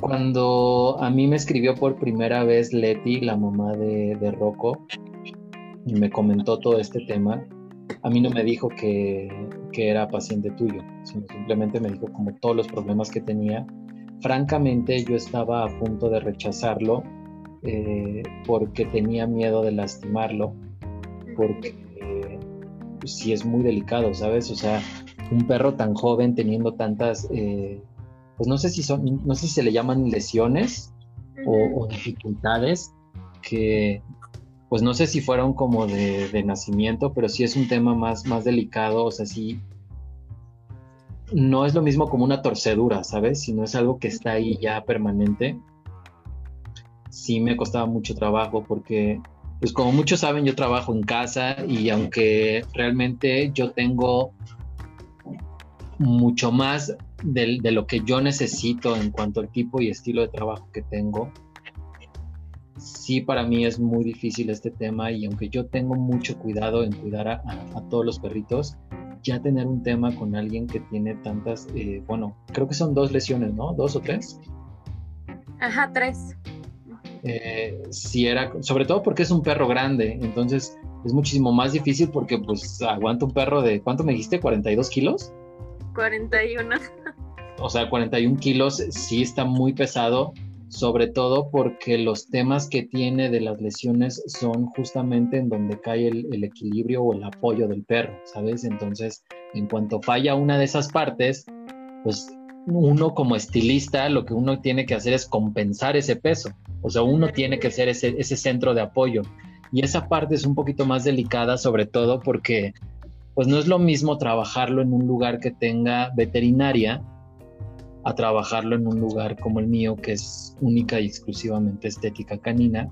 Cuando a mí me escribió por primera vez Leti, la mamá de, de Rocco, y me comentó todo este tema, a mí no me dijo que, que era paciente tuyo, sino simplemente me dijo como todos los problemas que tenía. Francamente, yo estaba a punto de rechazarlo eh, porque tenía miedo de lastimarlo, porque pues, sí es muy delicado, ¿sabes? O sea, un perro tan joven teniendo tantas, eh, pues no sé si son, no sé si se le llaman lesiones o, o dificultades que, pues no sé si fueron como de, de nacimiento, pero sí es un tema más, más delicado, o sea, sí, no es lo mismo como una torcedura, ¿sabes? Si no es algo que está ahí ya permanente. Sí me costaba mucho trabajo porque, pues como muchos saben, yo trabajo en casa y aunque realmente yo tengo mucho más de, lo que yo necesito en cuanto al tipo y estilo de trabajo que tengo, sí para mí es muy difícil este tema y aunque yo tengo mucho cuidado en cuidar a todos los perritos, ya tener un tema con alguien que tiene tantas, eh, bueno, creo que son dos lesiones, ¿no? Dos o tres. Ajá, tres. Eh, sí era, sobre todo porque es un perro grande, entonces es muchísimo más difícil porque pues aguanta un perro de, ¿cuánto me dijiste? ¿42 kilos? 41. o sea, 41 kilos sí está muy pesado, sobre todo porque los temas que tiene de las lesiones son justamente en donde cae el, el equilibrio o el apoyo del perro, ¿sabes? Entonces, en cuanto falla una de esas partes, pues uno como estilista lo que uno tiene que hacer es compensar ese peso, o sea, uno tiene que ser ese, ese centro de apoyo. Y esa parte es un poquito más delicada, sobre todo porque pues no es lo mismo trabajarlo en un lugar que tenga veterinaria a trabajarlo en un lugar como el mío, que es única y exclusivamente estética canina.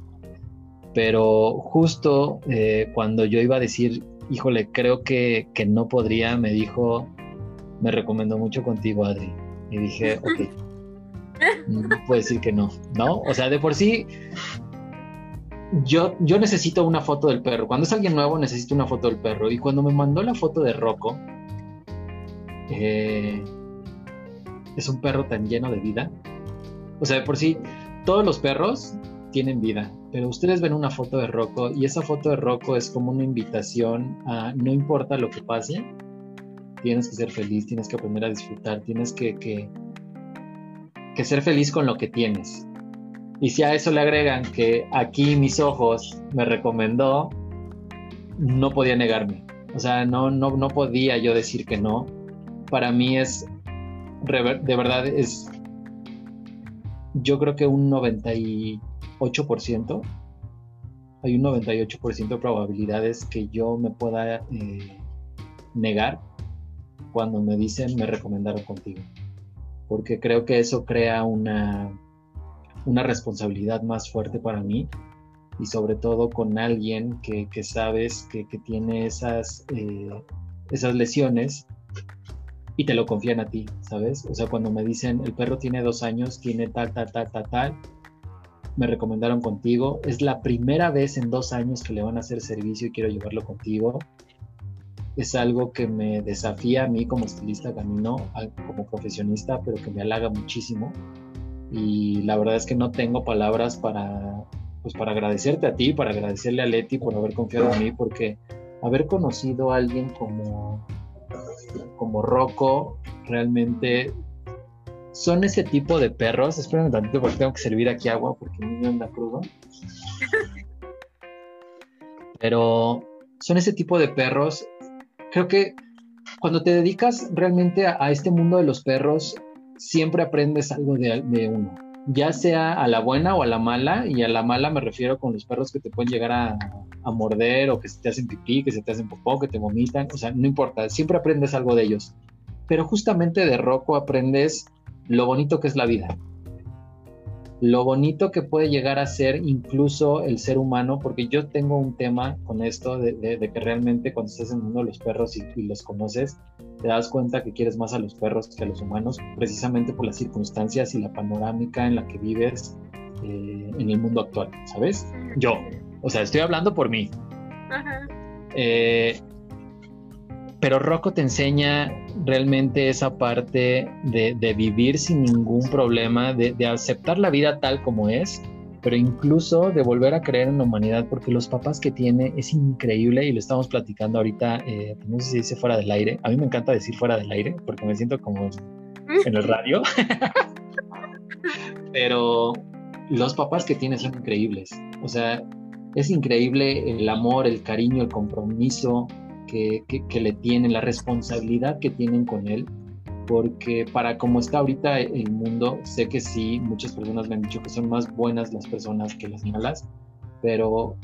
Pero justo eh, cuando yo iba a decir, híjole, creo que, que no podría, me dijo, me recomendó mucho contigo, Adri. Y dije, ok, no puedo decir que no, ¿no? O sea, de por sí, yo, yo necesito una foto del perro. Cuando es alguien nuevo, necesito una foto del perro. Y cuando me mandó la foto de Rocco, eh, es un perro tan lleno de vida. O sea, de por sí, todos los perros tienen vida, pero ustedes ven una foto de Rocco y esa foto de Rocco es como una invitación a no importa lo que pase, tienes que ser feliz, tienes que aprender a disfrutar, tienes que, que, que ser feliz con lo que tienes. Y si a eso le agregan que aquí mis ojos me recomendó, no podía negarme. O sea, no, no, no podía yo decir que no. Para mí es, de verdad, es, yo creo que un 98%, hay un 98% de probabilidades que yo me pueda eh, negar cuando me dicen me recomendaron contigo. Porque creo que eso crea una, una responsabilidad más fuerte para mí y sobre todo con alguien que, que sabes que, que tiene esas, eh, esas lesiones y te lo confían a ti, ¿sabes? O sea, cuando me dicen el perro tiene dos años, tiene tal, tal, tal, tal, tal, me recomendaron contigo, es la primera vez en dos años que le van a hacer servicio y quiero llevarlo contigo. Es algo que me desafía a mí como estilista camino, como profesionista, pero que me halaga muchísimo. Y la verdad es que no tengo palabras para, pues para agradecerte a ti, para agradecerle a Leti por haber confiado en mí, porque haber conocido a alguien como, como Rocco realmente son ese tipo de perros. Espérame tantito porque tengo que servir aquí agua porque mi niño anda crudo. [LAUGHS] Pero son ese tipo de perros. Creo que cuando te dedicas realmente a, este mundo de los perros, siempre aprendes algo de, uno, ya sea a la buena o a la mala, y a la mala me refiero con los perros que te pueden llegar a, a morder o que se te hacen pipí, que se te hacen popó, que te vomitan, o sea, no importa, siempre aprendes algo de ellos. Pero justamente de Rocco aprendes lo bonito que es la vida, lo bonito que puede llegar a ser incluso el ser humano, porque yo tengo un tema con esto de, que realmente cuando estás en el mundo de los perros y, los conoces, te das cuenta que quieres más a los perros que a los humanos, precisamente por las circunstancias y la panorámica en la que vives eh, en el mundo actual, ¿sabes? Yo, o sea, estoy hablando por mí. Eh, pero Rocco te enseña realmente esa parte de, vivir sin ningún problema, de, aceptar la vida tal como es, pero incluso de volver a creer en la humanidad, porque los papás que tiene es increíble y lo estamos platicando ahorita, eh, no sé si dice fuera del aire, a mí me encanta decir fuera del aire, porque me siento como en el radio, [LAUGHS] pero los papás que tiene son increíbles, o sea, es increíble el amor, el cariño, el compromiso, que, le tienen, la responsabilidad que tienen con él, porque para como está ahorita el mundo, sé que sí, muchas personas me han dicho que son más buenas las personas que las malas, pero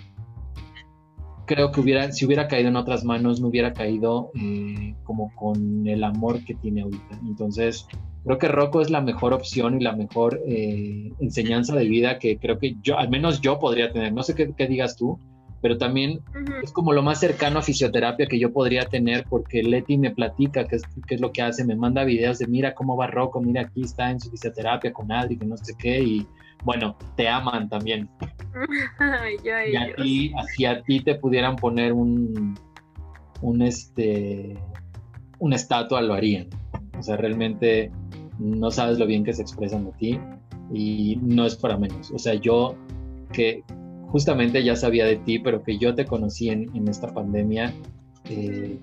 creo que hubiera, si hubiera caído en otras manos, no hubiera caído eh, como con el amor que tiene ahorita. Entonces, creo que Rocco es la mejor opción y la mejor eh, enseñanza de vida que creo que yo, al menos yo podría tener. No sé qué, qué digas tú, pero también es como lo más cercano a fisioterapia que yo podría tener porque Leti me platica qué es, qué es lo que hace, me manda videos de mira cómo va Rocco, mira aquí está en su fisioterapia con Adri, que no sé qué, y bueno, te aman también. [LAUGHS] y a ti, así a ti te pudieran poner un, un este, una estatua, lo harían. O sea, realmente no sabes lo bien que se expresan de ti y no es para menos. O sea, yo que, justamente ya sabía de ti, pero que yo te conocí en, esta pandemia. Eh,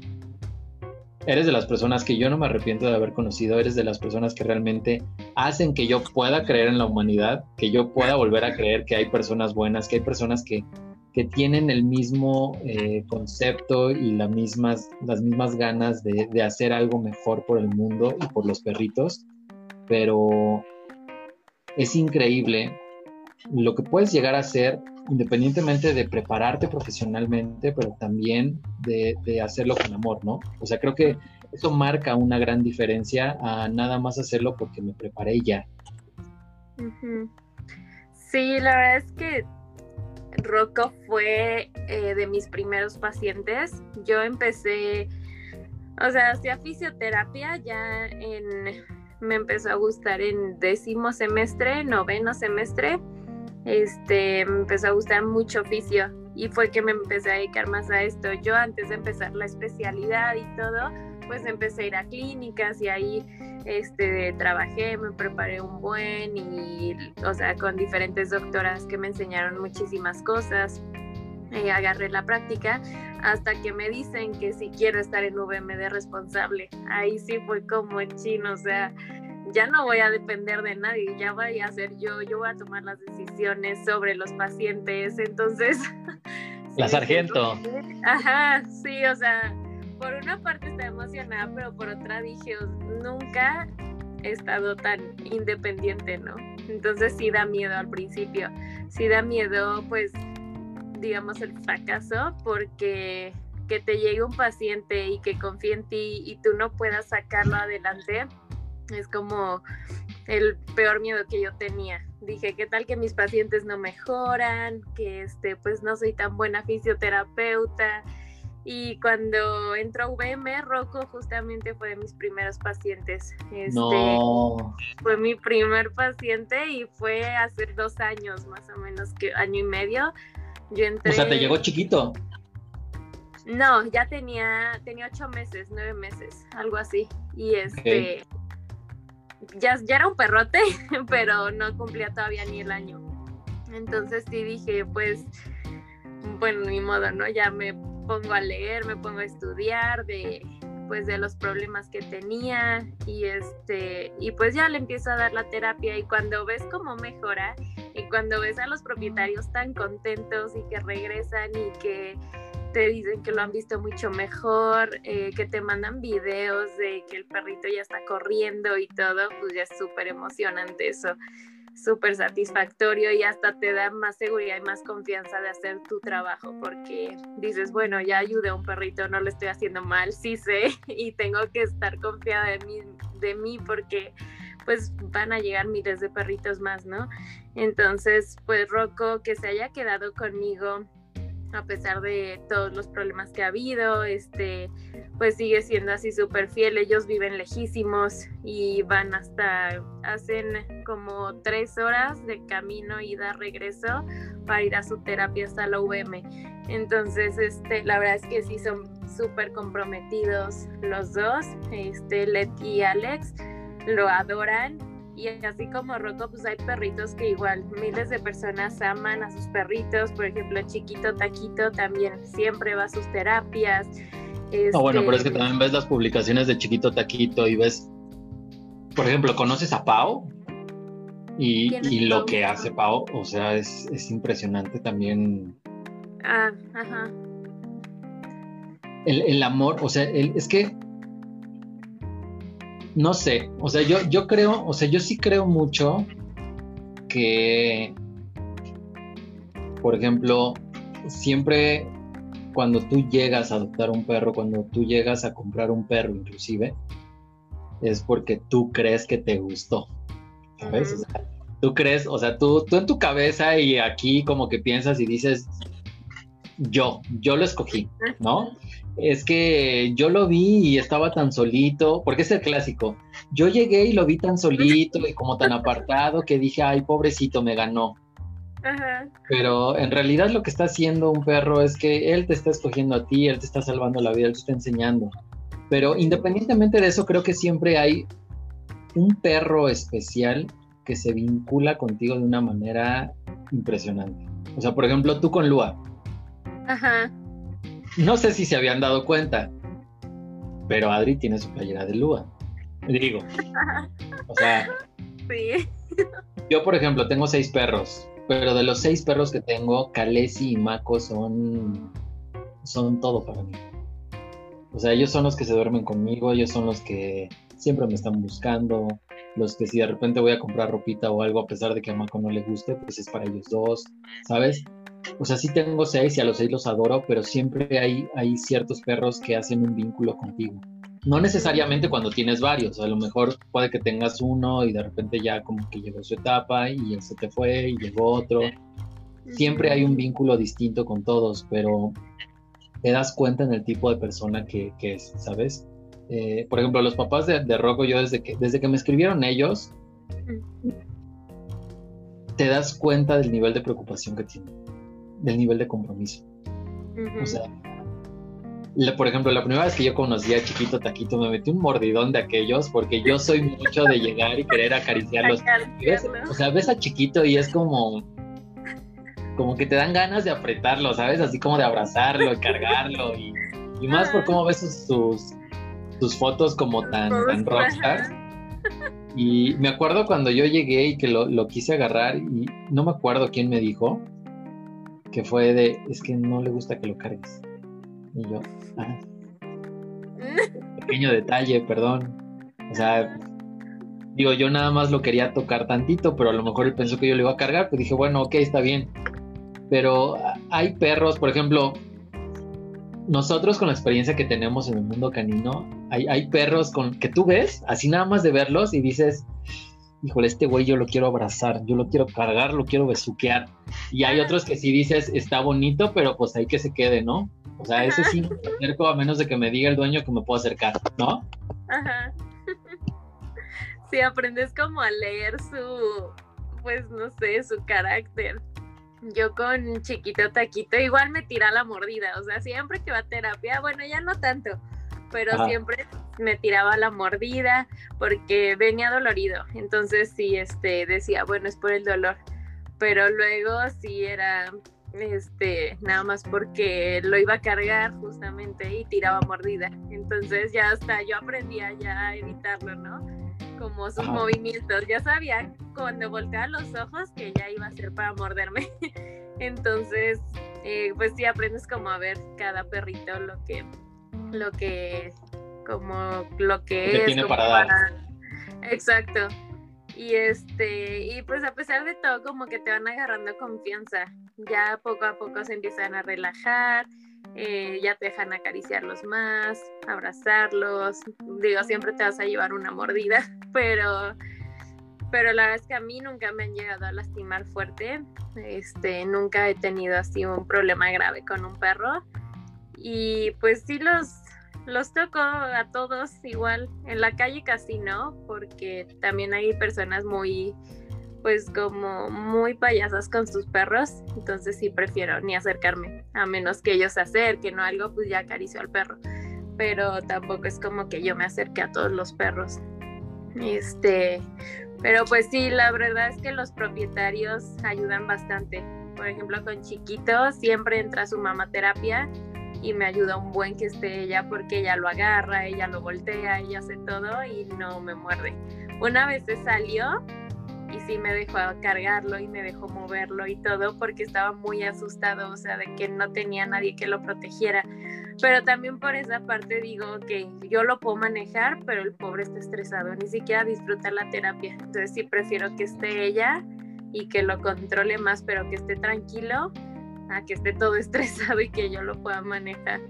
eres de las personas que yo no me arrepiento de haber conocido, eres de las personas que realmente hacen que yo pueda creer en la humanidad, que yo pueda volver a creer que hay personas buenas, que hay personas que, que tienen el mismo eh, concepto y las mismas, las mismas ganas de, de, hacer algo mejor por el mundo y por los perritos. Pero es increíble lo que puedes llegar a hacer independientemente de prepararte profesionalmente, pero también de, hacerlo con amor, ¿no? O sea, creo que eso marca una gran diferencia a nada más hacerlo porque me preparé ya. Sí, la verdad es que Rocco fue eh, de mis primeros pacientes. Yo empecé, o sea, hacía fisioterapia ya en, me empezó a gustar en décimo semestre, noveno semestre este, me empezó a gustar mucho oficio y fue que me empecé a dedicar más a esto. Yo antes de empezar la especialidad y todo, pues empecé a ir a clínicas y ahí este, trabajé, me preparé un buen y, o sea, con diferentes doctoras que me enseñaron muchísimas cosas. Eh, agarré la práctica hasta que me dicen que si quiero estar en VMD responsable. Ahí sí fue como chino, o sea, ya no voy a depender de nadie, ya voy a ser yo, yo voy a tomar las decisiones sobre los pacientes, entonces... [LAUGHS] La sargento. Ajá, sí, o sea, por una parte estaba emocionada, pero por otra dije, nunca he estado tan independiente, ¿no? Entonces sí da miedo al principio, sí da miedo, pues, digamos, el fracaso, porque que te llegue un paciente y que confíe en ti y tú no puedas sacarlo adelante, es como el peor miedo que yo tenía. Dije, ¿qué tal que mis pacientes no mejoran? Que este, pues no soy tan buena fisioterapeuta. Y cuando entró a VM, Rocco justamente fue de mis primeros pacientes. Este, no. Fue mi primer paciente y fue hace dos años, más o menos, que año y medio. Yo entré... O sea, te llegó chiquito. No, ya tenía, tenía ocho meses, nueve meses, algo así. Y este, ya, ya era un perrote, [LAUGHS] pero no cumplía todavía ni el año. Entonces sí dije, pues, bueno, ni modo, ¿no? Ya me pongo a leer, me pongo a estudiar de pues de los problemas que tenía y este y pues ya le empiezo a dar la terapia y cuando ves cómo mejora y cuando ves a los propietarios tan contentos y que regresan y que te dicen que lo han visto mucho mejor, eh, que te mandan videos de que el perrito ya está corriendo y todo, pues ya es súper emocionante eso. súper satisfactorio y hasta te da más seguridad y más confianza de hacer tu trabajo porque dices, bueno, ya ayudé a un perrito, no lo estoy haciendo mal, sí sé [LAUGHS] y tengo que estar confiada de mí, de mí porque pues van a llegar miles de perritos más, ¿no? Entonces, pues Rocco que se haya quedado conmigo a pesar de todos los problemas que ha habido, este, pues sigue siendo así súper fiel. Ellos viven lejísimos y van hasta, hacen como tres horas de camino ida regreso para ir a su terapia hasta la UVM. Entonces, este, la verdad es que sí son súper comprometidos los dos, este, Leti y Alex, lo adoran y así como Rocco, pues hay perritos que igual miles de personas aman a sus perritos. Por ejemplo, Chiquito Taquito también siempre va a sus terapias. No, bueno, pero es que este también ves las publicaciones de Chiquito Taquito y ves, por ejemplo, ¿conoces a Pau? Y, lo que hace Pau, o sea, es, es impresionante también. Ah, ajá. El, el amor, o sea, el, es que no sé, o sea, yo, yo creo, o sea, yo sí creo mucho que, por ejemplo, siempre cuando tú llegas a adoptar un perro, cuando tú llegas a comprar un perro inclusive, es porque tú crees que te gustó, ¿sabes? O sea, tú crees, o sea, tú, tú en tu cabeza y aquí como que piensas y dices, yo, yo lo escogí, ¿no? Es que yo lo vi y estaba tan solito, porque es el clásico. Yo llegué y lo vi tan solito y como tan apartado que dije, ay, pobrecito, me ganó. Pero en realidad lo que está haciendo un perro es que él te está escogiendo a ti, él te está salvando la vida, él te está enseñando. Pero independientemente de eso, creo que siempre hay un perro especial que se vincula contigo de una manera impresionante. O sea, por ejemplo, tú con Lua. Ajá. No sé si se habían dado cuenta, pero Adri tiene su playera de Lua. Digo. O sea. Sí. Yo, por ejemplo, tengo seis perros, pero de los seis perros que tengo, Kalesi y Mako son. son todo para mí. O sea, ellos son los que se duermen conmigo, ellos son los que siempre me están buscando, los que si de repente voy a comprar ropita o algo a pesar de que a Mako no le guste, pues es para ellos dos, ¿sabes? O sea, sí tengo seis y a los seis los adoro, pero siempre hay, hay ciertos perros que hacen un vínculo contigo. No necesariamente cuando tienes varios, a lo mejor puede que tengas uno y de repente ya como que llegó su etapa y él se te fue y llegó otro. Siempre hay un vínculo distinto con todos, pero te das cuenta en el tipo de persona que, es, ¿sabes? Eh, por ejemplo, los papás de, de Rocco, yo desde que, desde que me escribieron ellos, te das cuenta del nivel de preocupación que tienen del nivel de compromiso. O sea, por ejemplo, la primera vez que yo conocí a Chiquito Taquito me metí un mordidón de aquellos porque yo soy mucho de llegar y querer acariciarlos. O sea, ves a Chiquito y es como como que te dan ganas de apretarlo, ¿sabes? Así como de abrazarlo, y cargarlo y, más por cómo ves sus, sus, fotos como tan, tan rockstar. Y me acuerdo cuando yo llegué y que lo, lo quise agarrar y no me acuerdo quién me dijo, que fue de, es que no le gusta que lo cargues. Y yo, ah, [LAUGHS] pequeño detalle, perdón. O sea, digo, yo nada más lo quería tocar tantito, pero a lo mejor él pensó que yo le iba a cargar, pues dije, bueno, ok, está bien. Pero hay perros, por ejemplo, nosotros con la experiencia que tenemos en el mundo canino, hay, hay perros con que tú ves, así nada más de verlos y dices, híjole, este güey yo lo quiero abrazar, yo lo quiero cargar, lo quiero besuquear. Y hay otros que sí dices, está bonito, pero pues hay que se quede, ¿no? O sea, ese sí me acerco a menos de que me diga el dueño que me puedo acercar, ¿no? Ajá. [LAUGHS] Sí, aprendes como a leer su, pues no sé, su carácter. Yo con chiquito taquito igual me tira la mordida, o sea, siempre que va a terapia, bueno, ya no tanto, pero siempre me tiraba la mordida porque venía dolorido. Entonces sí, este, decía, bueno, es por el dolor. Pero luego sí era, este, nada más porque lo iba a cargar justamente y tiraba mordida. Entonces ya hasta yo aprendía ya a evitarlo, ¿no? Como sus movimientos. Ya sabía cuando volteaba los ojos que ya iba a ser para morderme. [LAUGHS] Entonces, eh, pues sí aprendes como a ver cada perrito lo que lo que como lo que, es tiene para, dar. Exacto. Y este, y pues a pesar de todo, como que te van agarrando confianza. Ya poco a poco se empiezan a relajar, eh, ya te dejan acariciarlos más, abrazarlos. Digo, siempre te vas a llevar una mordida, [LAUGHS] pero, pero la verdad es que a mí nunca me han llegado a lastimar fuerte. Este, nunca he tenido así un problema grave con un perro. Y pues sí los, los toco a todos igual. En la calle casi no, porque también hay personas muy, pues como muy payasas con sus perros. Entonces sí prefiero ni acercarme, a menos que ellos se acerquen o algo, pues ya acaricio al perro. Pero tampoco es como que yo me acerque a todos los perros. Este, pero pues sí, la verdad es que los propietarios ayudan bastante. Por ejemplo, con chiquitos siempre entra su mamá terapia y me ayuda un buen que esté ella porque ella lo agarra, ella lo voltea, ella hace todo y no me muerde. Una vez se salió y sí me dejó cargarlo y me dejó moverlo y todo porque estaba muy asustado, o sea, de que no tenía nadie que lo protegiera. Pero también por esa parte digo que yo lo puedo manejar, pero el pobre está estresado, ni siquiera disfruta la terapia. Entonces sí prefiero que esté ella y que lo controle más, pero que esté tranquilo a que esté todo [LAUGHS] estresado y que yo lo pueda manejar.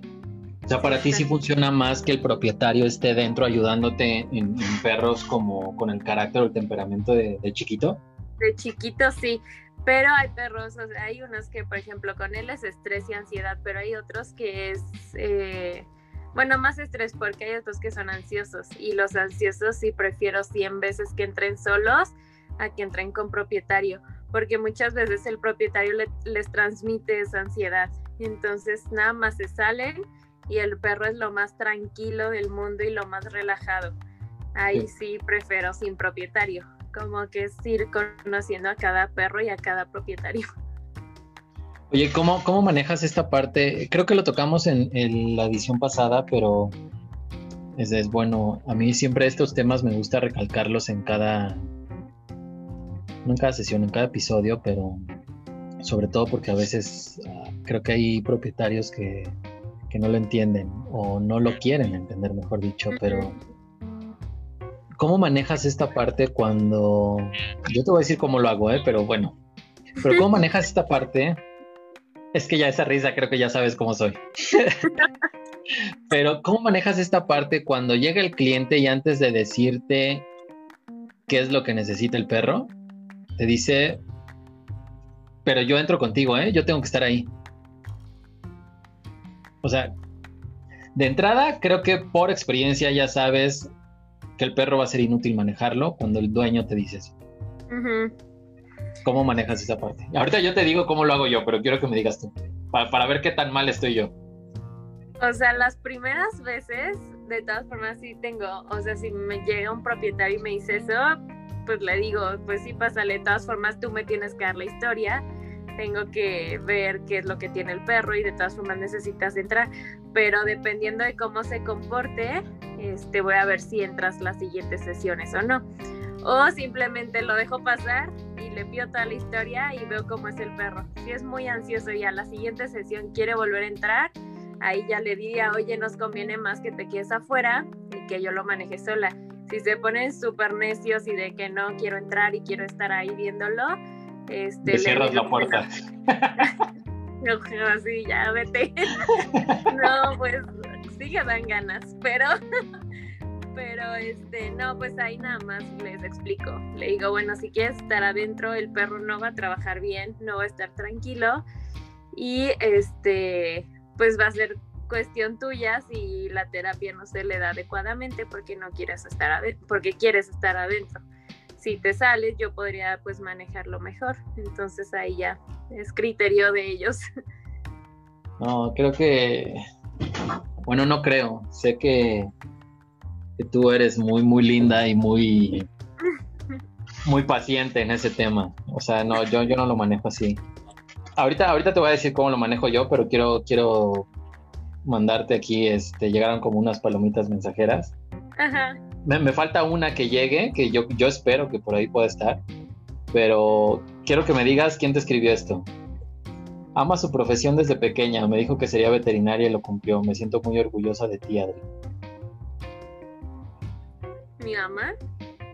O sea, para ti sí funciona más que el propietario esté dentro ayudándote en, perros como con el carácter o el temperamento de, chiquito. De chiquito sí, pero hay perros, o sea, hay unos que, por ejemplo, con él es estrés y ansiedad, pero hay otros que es, eh, bueno, más estrés porque hay otros que son ansiosos y los ansiosos sí prefiero 100 veces que entren solos a que entren con propietario porque muchas veces el propietario les transmite esa ansiedad. Entonces nada más se salen y el perro es lo más tranquilo del mundo y lo más relajado. Ahí sí prefiero sin propietario, como que es ir conociendo a cada perro y a cada propietario. [LAUGHS] Oye, ¿cómo, cómo manejas esta parte? Creo que lo tocamos en, la edición pasada, pero es, es, bueno, a mí siempre estos temas me gusta recalcarlos en cada, no en cada sesión, en cada episodio, pero sobre todo porque a veces ah, creo que hay propietarios que, no lo entienden o no lo quieren entender, mejor dicho, pero ¿cómo manejas esta parte cuando, yo te voy a decir cómo lo hago, ¿eh? pero bueno, pero ¿cómo manejas esta parte? Es que ya esa risa creo que ya sabes cómo soy. [LAUGHS] pero ¿cómo manejas esta parte cuando llega el cliente y antes de decirte qué es lo que necesita el perro, te dice, pero yo entro contigo, ¿eh? Yo tengo que estar ahí. O sea, de entrada, creo que por experiencia ya sabes que el perro va a ser inútil manejarlo cuando el dueño te dice eso. ¿Cómo manejas esa parte? Ahorita yo te digo cómo lo hago yo, pero quiero que me digas tú, para, para ver qué tan mal estoy yo. O sea, las primeras veces, de todas formas, sí tengo, o sea, si me llega un propietario y me dice eso, pues le digo, pues sí, pásale, de todas formas tú me tienes que dar la historia, tengo que ver qué es lo que tiene el perro y de todas formas necesitas entrar, pero dependiendo de cómo se comporte, este, voy a ver si entras las siguientes sesiones o no. O simplemente lo dejo pasar y le pido toda la historia y veo cómo es el perro. Si es muy ansioso y a la siguiente sesión quiere volver a entrar, ahí ya le diría, oye, nos conviene más que te quedes afuera y que yo lo maneje sola si se ponen súper necios y de que no quiero entrar y quiero estar ahí viéndolo, este, le cierras la puerta. no, [LAUGHS] así, ya vete. [LAUGHS] no, pues sí que dan ganas, pero, [LAUGHS] pero este, no, pues ahí nada más les explico. Le digo, bueno, si quieres estar adentro, el perro no va a trabajar bien, no va a estar tranquilo y este, pues va a ser cuestión tuya si la terapia no se le da adecuadamente porque no quieres estar adentro, porque quieres estar adentro. Si te sales, yo podría pues manejarlo mejor. Entonces ahí ya es criterio de ellos. [LAUGHS] No, creo que, bueno, no creo. Sé que, que tú eres muy, muy linda y muy, muy paciente en ese tema. O sea, no, yo, yo no lo manejo así. Ahorita, ahorita te voy a decir cómo lo manejo yo, pero quiero, quiero mandarte aquí, este, llegaron como unas palomitas mensajeras. Ajá. Me, falta una que llegue, que yo, yo espero que por ahí pueda estar, pero quiero que me digas quién te escribió esto. Ama su profesión desde pequeña, me dijo que sería veterinaria y lo cumplió. Me siento muy orgullosa de ti, Adri. ¿Mi mamá?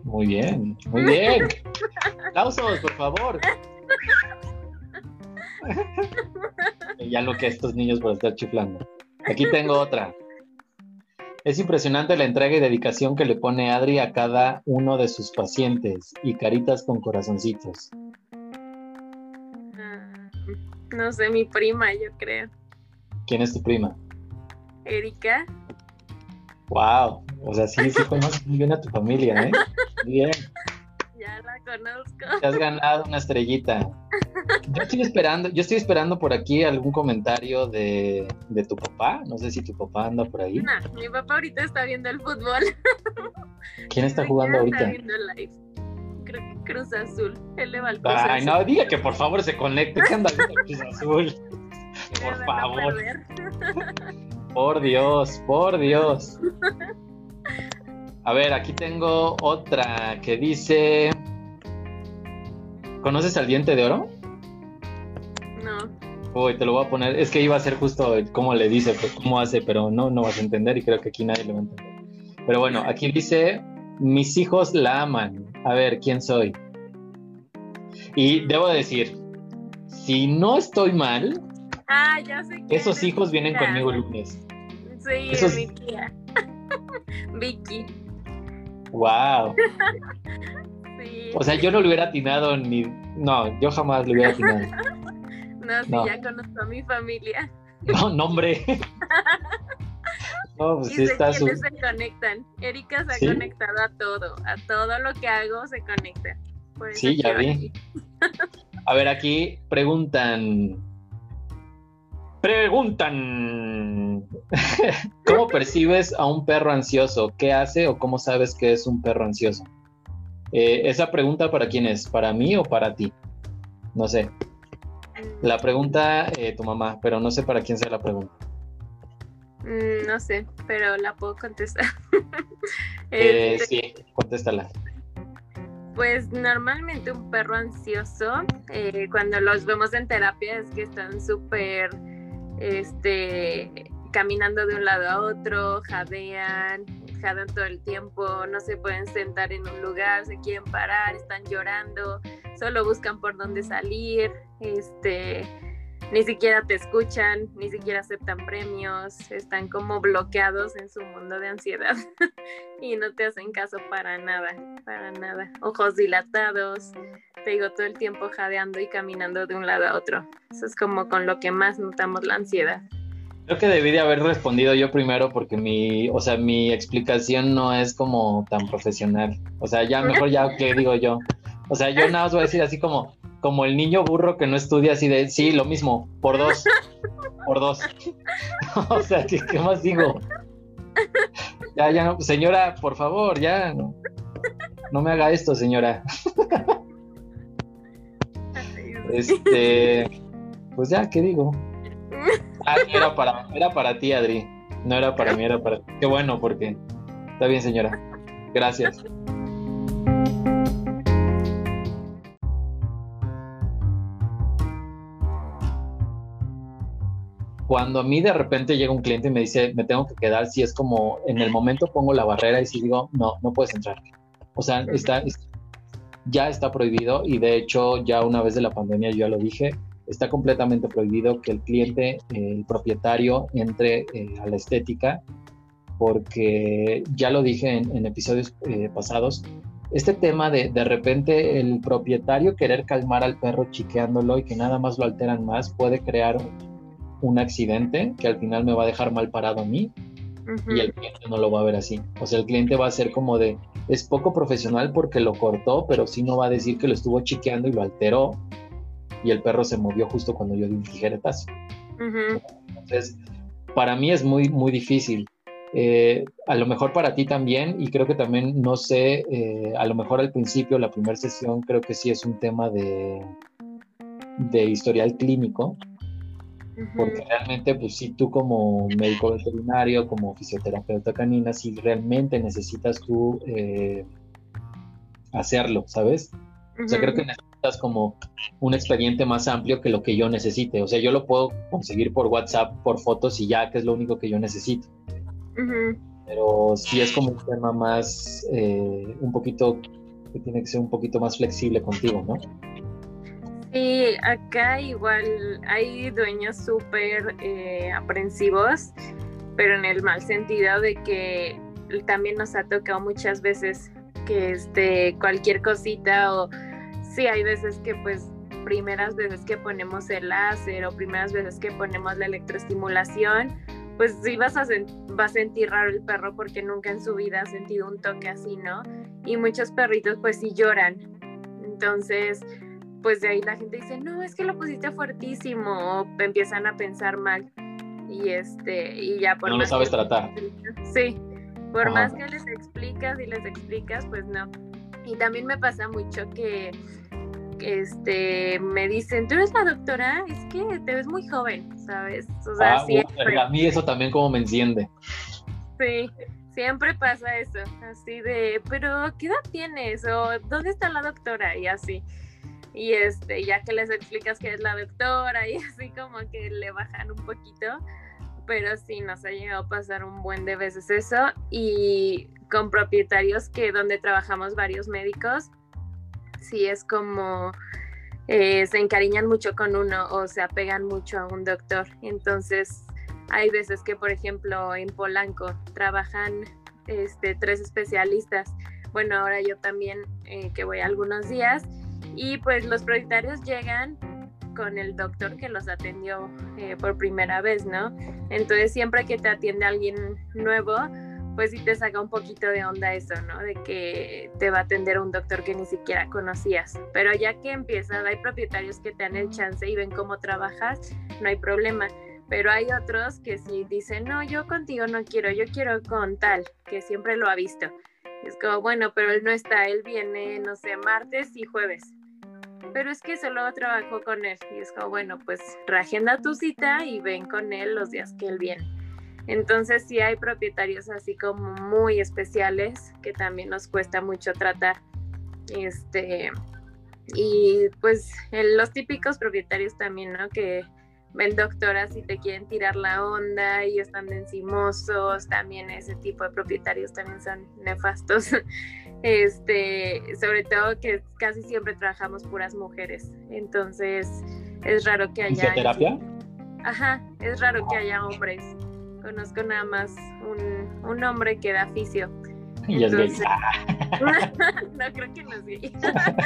Muy bien, muy bien. Aplausos, por favor. [LAUGHS] ya lo que estos niños por estar chiflando. Aquí tengo otra. Es impresionante la entrega y dedicación que le pone Adri a cada uno de sus pacientes y caritas con corazoncitos. Ah, no sé, mi prima, yo creo. ¿Quién es tu prima? Erika. Wow, o sea, sí, sí conoces muy bien a tu familia, ¿eh? [LAUGHS] Bien. Ya la conozco. Te has ganado una estrellita. Yo estoy esperando, yo estoy esperando por aquí algún comentario de, de tu papá. No sé si tu papá anda por ahí. No, mi papá ahorita está viendo el fútbol. [LAUGHS] ¿Quién está jugando ahorita? Está viendo live. Creo que Cruz Azul. Él le va al Cruz Ay, Azul. no, diga que por favor se conecte. ¿Qué anda viendo Cruz Azul? [LAUGHS] Por favor. [LAUGHS] Por Dios, por Dios. A ver, aquí tengo otra que dice. ¿Conoces al diente de oro? No. Uy, te lo voy a poner. Es que iba a ser justo cómo le dice, pues, cómo hace, pero no, no vas a entender y creo que aquí nadie lo va a entender. Pero bueno, aquí dice: Mis hijos la aman. A ver, ¿quién soy? Y debo decir: si no estoy mal, Ah, ya sé que esos hijos vienen tía. conmigo el lunes. Sí, esos- es mi tía. Vicky. ¡Wow! [LAUGHS] Sí. O sea, yo no lo hubiera atinado ni. No, yo jamás lo hubiera atinado. [LAUGHS] No, sí, no. ya conozco a mi familia. [LAUGHS] No, no, hombre. No, pues y sí sé está su. se conectan. Erika se ha conectado a todo. A todo lo que hago se conecta. Por eso Sí, ya vi. aquí. A ver, aquí preguntan. Preguntan. [LAUGHS] ¿Cómo percibes a un perro ansioso? ¿Qué hace o cómo sabes que es un perro ansioso? Eh, esa pregunta para quién es, para mí o para ti. No sé. La pregunta eh, tu mamá, pero no sé para quién sea la pregunta. Mm, no sé, pero la puedo contestar. [LAUGHS] Eh, Este, sí, contéstala. Pues normalmente un perro ansioso, eh, cuando los vemos en terapia, es que están súper, este, caminando de un lado a otro, jadean, jadean todo el tiempo, no se pueden sentar en un lugar, se quieren parar, están llorando, solo buscan por dónde salir, este, ni siquiera te escuchan, ni siquiera aceptan premios, están como bloqueados en su mundo de ansiedad [LAUGHS] y no te hacen caso para nada, para nada. Ojos dilatados, te digo todo el tiempo jadeando y caminando de un lado a otro. Eso es como con lo que más notamos la ansiedad. Creo que debí de haber respondido yo primero porque mi, o sea, mi explicación no es como tan profesional. O sea, ya mejor ya que digo yo. O sea, yo nada más voy a decir así como, como el niño burro que no estudia así de, sí, lo mismo, por dos, por dos. [LAUGHS] o sea, ¿qué, qué más digo? Ya, ya, no, señora, por favor, ya, no, no me haga esto, señora. Este, pues ya, ¿qué digo? Ah, era para, era para ti, Adri. No era para mí, era para ti. Qué bueno, porque está bien, señora. Gracias. Cuando a mí de repente llega un cliente y me dice, me tengo que quedar, si es como en el momento pongo la barrera y si digo, no, no puedes entrar. O sea, está, es- ya está prohibido y de hecho ya una vez de la pandemia yo ya lo dije, está completamente prohibido que el cliente, eh, el propietario, entre eh, a la estética, porque ya lo dije en, en episodios eh, pasados, este tema de de repente el propietario querer calmar al perro chiqueándolo y que nada más lo alteran más puede crear un accidente que al final me va a dejar mal parado a mí Ujú. y el cliente no lo va a ver así. O sea, el cliente va a ser como de, es poco profesional porque lo cortó, pero sí no va a decir que lo estuvo chiqueando y lo alteró y el perro se movió justo cuando yo di un tijeretazo. Ujú. Entonces, para mí es muy, muy difícil. Eh, a lo mejor para ti también, y creo que también, no sé, eh, a lo mejor al principio, la primera sesión, creo que sí es un tema de, de historial clínico, porque realmente, pues sí, tú como médico veterinario, como fisioterapeuta canina, sí realmente necesitas tú eh, hacerlo, ¿sabes? O sea, creo que necesitas como un expediente más amplio que lo que yo necesite. O sea, yo lo puedo conseguir por WhatsApp, por fotos y ya, que es lo único que yo necesito. Pero sí es como un tema más, eh, un poquito que tiene que ser un poquito más flexible contigo, ¿no? Sí, acá igual hay dueños súper eh, aprensivos, pero en el mal sentido de que también nos ha tocado muchas veces que este cualquier cosita o sí hay veces que pues primeras veces que ponemos el láser o primeras veces que ponemos la electroestimulación, pues sí vas a va a sentir raro el perro porque nunca en su vida ha sentido un toque así, ¿no? Y muchos perritos pues sí lloran. Entonces, pues de ahí la gente dice, no, es que lo pusiste fuertísimo, o empiezan a pensar mal. Y este, y ya por No lo sabes tratar. Sí, por más que les explicas y les explicas, pues no. Y también me pasa mucho que este, me dicen, tú eres la doctora, es que te ves muy joven, ¿sabes? O sea, ah, a mí eso también como me enciende. Sí, siempre pasa eso, así de, pero ¿qué edad tienes? O ¿dónde está la doctora? Y así. Y este, ya que les explicas que es la doctora y [LAUGHS] así como que le bajan un poquito, pero sí nos ha llegado a pasar un buen de veces eso y con propietarios que donde trabajamos varios médicos sí es como eh, se encariñan mucho con uno o se apegan mucho a un doctor. Entonces, hay veces que, por ejemplo, en Polanco trabajan este, tres especialistas. Bueno, ahora yo también eh, que voy algunos días y pues los propietarios llegan con el doctor que los atendió eh, por primera vez, ¿no? Entonces siempre que te atiende alguien nuevo, pues sí te saca un poquito de onda eso, ¿no? De que te va a atender un doctor que ni siquiera conocías. Pero ya que empiezas, hay propietarios que te dan el chance y ven cómo trabajas, no hay problema. Pero hay otros que sí dicen, no, yo contigo no quiero, yo quiero con tal, que siempre lo ha visto. es como, bueno, pero él no está, él viene, no sé, martes y jueves. Pero es que solo trabajo con él. Y es como, bueno, pues reagenda tu cita y ven con él los días que él viene. Entonces sí hay propietarios así como muy especiales que también nos cuesta mucho tratar. Este, y pues los típicos propietarios también, ¿no? Que ven doctoras y te quieren tirar la onda y están de encimosos, también ese tipo de propietarios también son nefastos. [LAUGHS] Este, sobre todo que casi siempre trabajamos puras mujeres, entonces es raro que haya... ¿Fisioterapia? Ajá, es raro que haya hombres conozco nada más un, un hombre que da fisio. [LAUGHS] Y es gay. [LAUGHS] no creo que no es gay.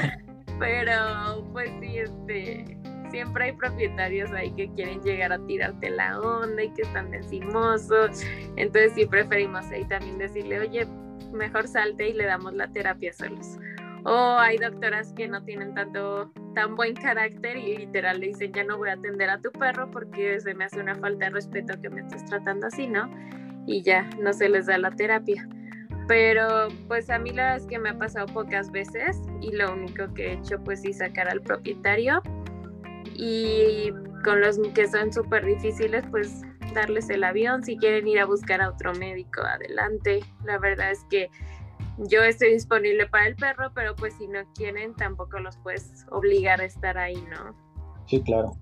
[LAUGHS] Pero pues sí, este siempre hay propietarios ahí que quieren llegar a tirarte la onda y que están encimosos. Entonces sí preferimos ahí también decirle, oye, mejor salte y le damos la terapia solos. O hay doctoras que no tienen tanto tan buen carácter y literal le dicen ya no voy a atender a tu perro porque se me hace una falta de respeto que me estés tratando así, ¿no? Y ya no se les da la terapia. Pero pues a mí la verdad es que me ha pasado pocas veces y lo único que he hecho pues sí sacar al propietario y con los que son súper difíciles pues darles el avión si quieren ir a buscar a otro médico adelante. La verdad es que yo estoy disponible para el perro, pero pues si no quieren, tampoco los puedes obligar a estar ahí, ¿no? Sí, claro.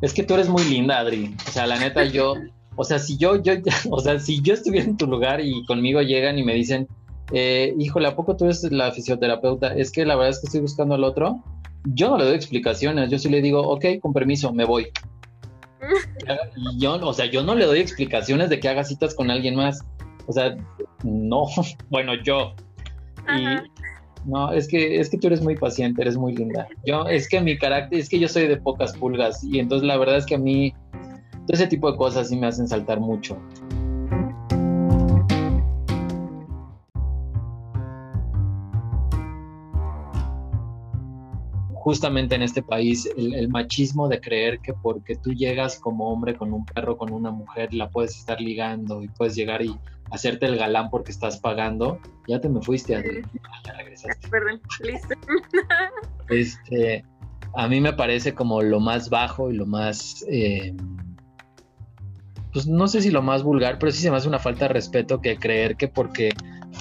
Es que tú eres muy linda, Adri. O sea, la neta, yo, [LAUGHS] o sea, si yo, yo, [LAUGHS] o sea, si yo estuviera en tu lugar y conmigo llegan y me dicen, eh, híjole, ¿a poco tú eres la fisioterapeuta? Es que la verdad es que estoy buscando al otro. Yo no le doy explicaciones, yo sí le digo, ok, con permiso, me voy. [LAUGHS] Y yo, o sea, yo no le doy explicaciones de que haga citas con alguien más. O sea, no, [LAUGHS] bueno, yo. no, es que, es que tú eres muy paciente, eres muy linda. Yo, es que mi carácter, es que yo soy de pocas pulgas y entonces la verdad es que a mí todo ese tipo de cosas sí me hacen saltar mucho. Justamente en este país el, machismo de creer que porque tú llegas como hombre con un perro, con una mujer, la puedes estar ligando y puedes llegar y hacerte el galán porque estás pagando, ya te me fuiste, a ya regresaste. Perdón, listo. Este, a mí me parece como lo más bajo y lo más, eh, pues no sé si lo más vulgar, pero sí se me hace una falta de respeto que creer que porque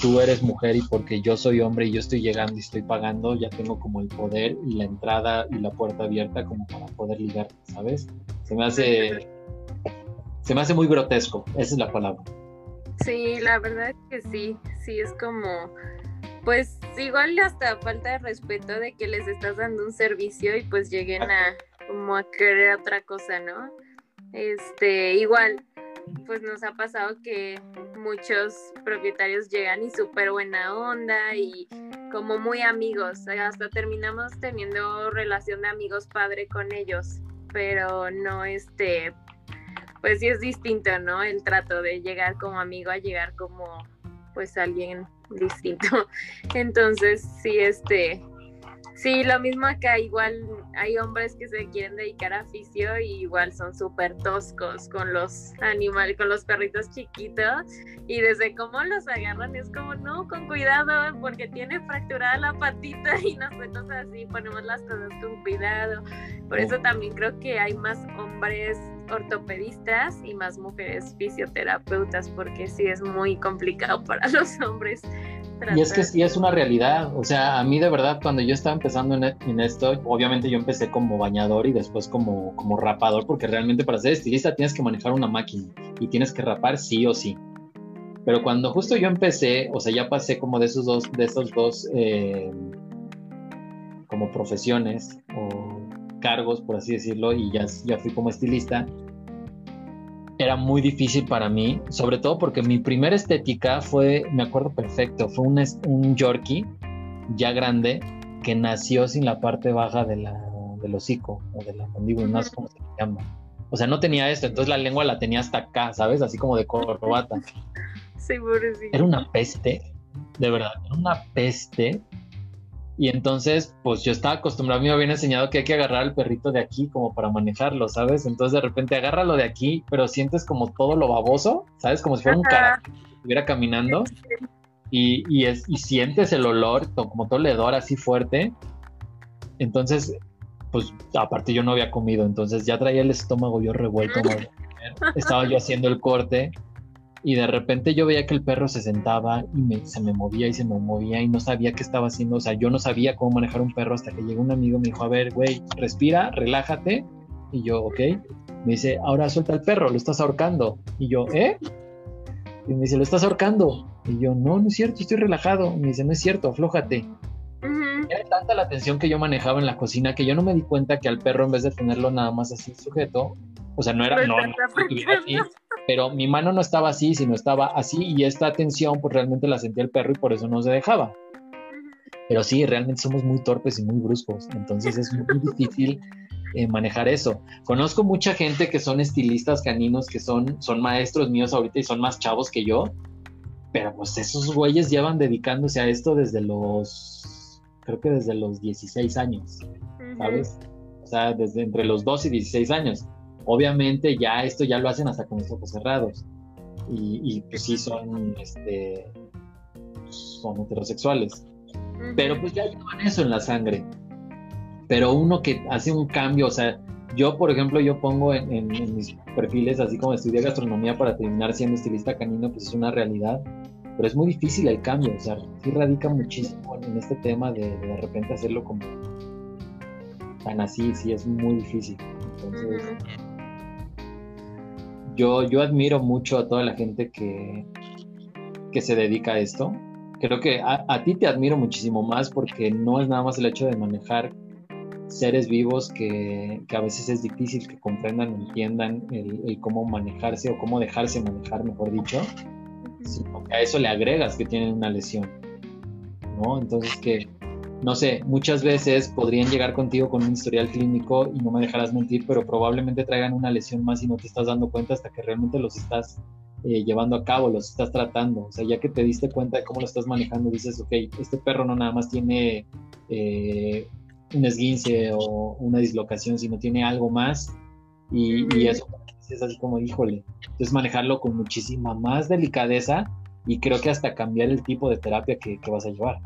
tú eres mujer y porque yo soy hombre y yo estoy llegando y estoy pagando, ya tengo como el poder y la entrada y la puerta abierta como para poder ligar, ¿sabes? Se me hace, se me hace muy grotesco, esa es la palabra. Sí, la verdad que sí, sí es como, pues igual hasta falta de respeto de que les estás dando un servicio y pues lleguen a como a querer otra cosa, ¿no? Este, igual, pues nos ha pasado que muchos propietarios llegan y súper buena onda y como muy amigos, hasta terminamos teniendo relación de amigos padre con ellos, pero no este, pues sí es distinto, ¿no? El trato de llegar como amigo a llegar como pues alguien distinto. [LAUGHS] Entonces, sí, este, Sí, lo mismo acá, igual hay hombres que se quieren dedicar a oficio y igual son súper toscos con los animales, con los perritos chiquitos y desde cómo los agarran es como, no, con cuidado porque tiene fracturada la patita y nosotros así ponemos las cosas con cuidado. Por eso también creo que hay más hombres ortopedistas y más mujeres fisioterapeutas porque sí es muy complicado para [LAUGHS] los hombres y es que sí es una realidad, o sea, a mí de verdad cuando yo estaba empezando en, esto, obviamente yo empecé como bañador y después como, como rapador, porque realmente para ser estilista tienes que manejar una máquina y tienes que rapar sí o sí. Pero cuando justo yo empecé, o sea, ya pasé como de esos dos, de esos dos eh, como profesiones o cargos, por así decirlo, y ya, ya fui como estilista, era muy difícil para mí, sobre todo porque mi primera estética fue, me acuerdo perfecto, fue un, un Yorkie ya grande que nació sin la parte baja de la, del hocico o de la mandíbula, no sé cómo se llama. O sea, no tenía esto, entonces la lengua la tenía hasta acá, ¿sabes? Así como de corbata. [LAUGHS] Sí, Era una peste, de verdad, era una peste y entonces, pues yo estaba acostumbrado, me habían enseñado que hay que agarrar al perrito de aquí como para manejarlo, ¿sabes? Entonces de repente agárralo de aquí, pero sientes como todo lo baboso, ¿sabes? Como si fuera un cara que estuviera caminando. Y, y, es, y sientes el olor, como todo el hedor así fuerte. Entonces, pues aparte yo no había comido, entonces ya traía el estómago yo revuelto. Estaba yo haciendo el corte y de repente yo veía que el perro se sentaba y se me movía y se me movía y no sabía qué estaba haciendo, o sea, yo no sabía cómo manejar un perro hasta que llegó un amigo y me dijo, a ver, güey, respira, relájate, y yo, ok, me dice, ahora suelta el perro, lo estás ahorcando, y yo, ¿eh? Y me dice, lo estás ahorcando, y yo, no, no es cierto, estoy relajado, y me dice, no es cierto, aflójate. Era tanta la tensión que yo manejaba en la cocina que yo no me di cuenta que al perro en vez de tenerlo nada más así sujeto, o sea, no era, no, no, así, pero mi mano no estaba así, sino estaba así y esta tensión pues realmente la sentía el perro y por eso no se dejaba. Pero sí, realmente somos muy torpes y muy bruscos, entonces es muy difícil eh, manejar eso. Conozco mucha gente que son estilistas caninos, que son, son maestros míos ahorita y son más chavos que yo, pero pues esos güeyes llevan dedicándose a esto desde los, creo que desde los 16 años, ¿sabes? O sea, desde entre los 2 y 16 años. Obviamente ya esto ya lo hacen hasta con los ojos cerrados. Y, pues sí son, este, son heterosexuales. Pero pues ya llevan eso en la sangre. Pero uno que hace un cambio, o sea, yo por ejemplo, yo pongo en, mis perfiles, así como estudié gastronomía para terminar siendo estilista canino, pues es una realidad. Pero es muy difícil el cambio, o sea, sí radica muchísimo en este tema de de, repente hacerlo como tan así, sí es muy difícil. Entonces, yo, yo admiro mucho a toda la gente que, que se dedica a esto. Creo que a, ti te admiro muchísimo más porque no es nada más el hecho de manejar seres vivos que, que a veces es difícil que comprendan, entiendan el, cómo manejarse o cómo dejarse manejar, mejor dicho, que a eso le agregas que tienen una lesión, ¿no? Entonces que no sé, muchas veces podrían llegar contigo con un historial clínico y no me dejarás mentir, pero probablemente traigan una lesión más y no te estás dando cuenta hasta que realmente los estás eh, llevando a cabo, los estás tratando. O sea, ya que te diste cuenta de cómo lo estás manejando, dices, ok, este perro no nada más tiene eh, un esguince o una dislocación, sino tiene algo más. Y, eso es así como, híjole. Entonces manejarlo con muchísima más delicadeza y creo que hasta cambiar el tipo de terapia que vas a llevar.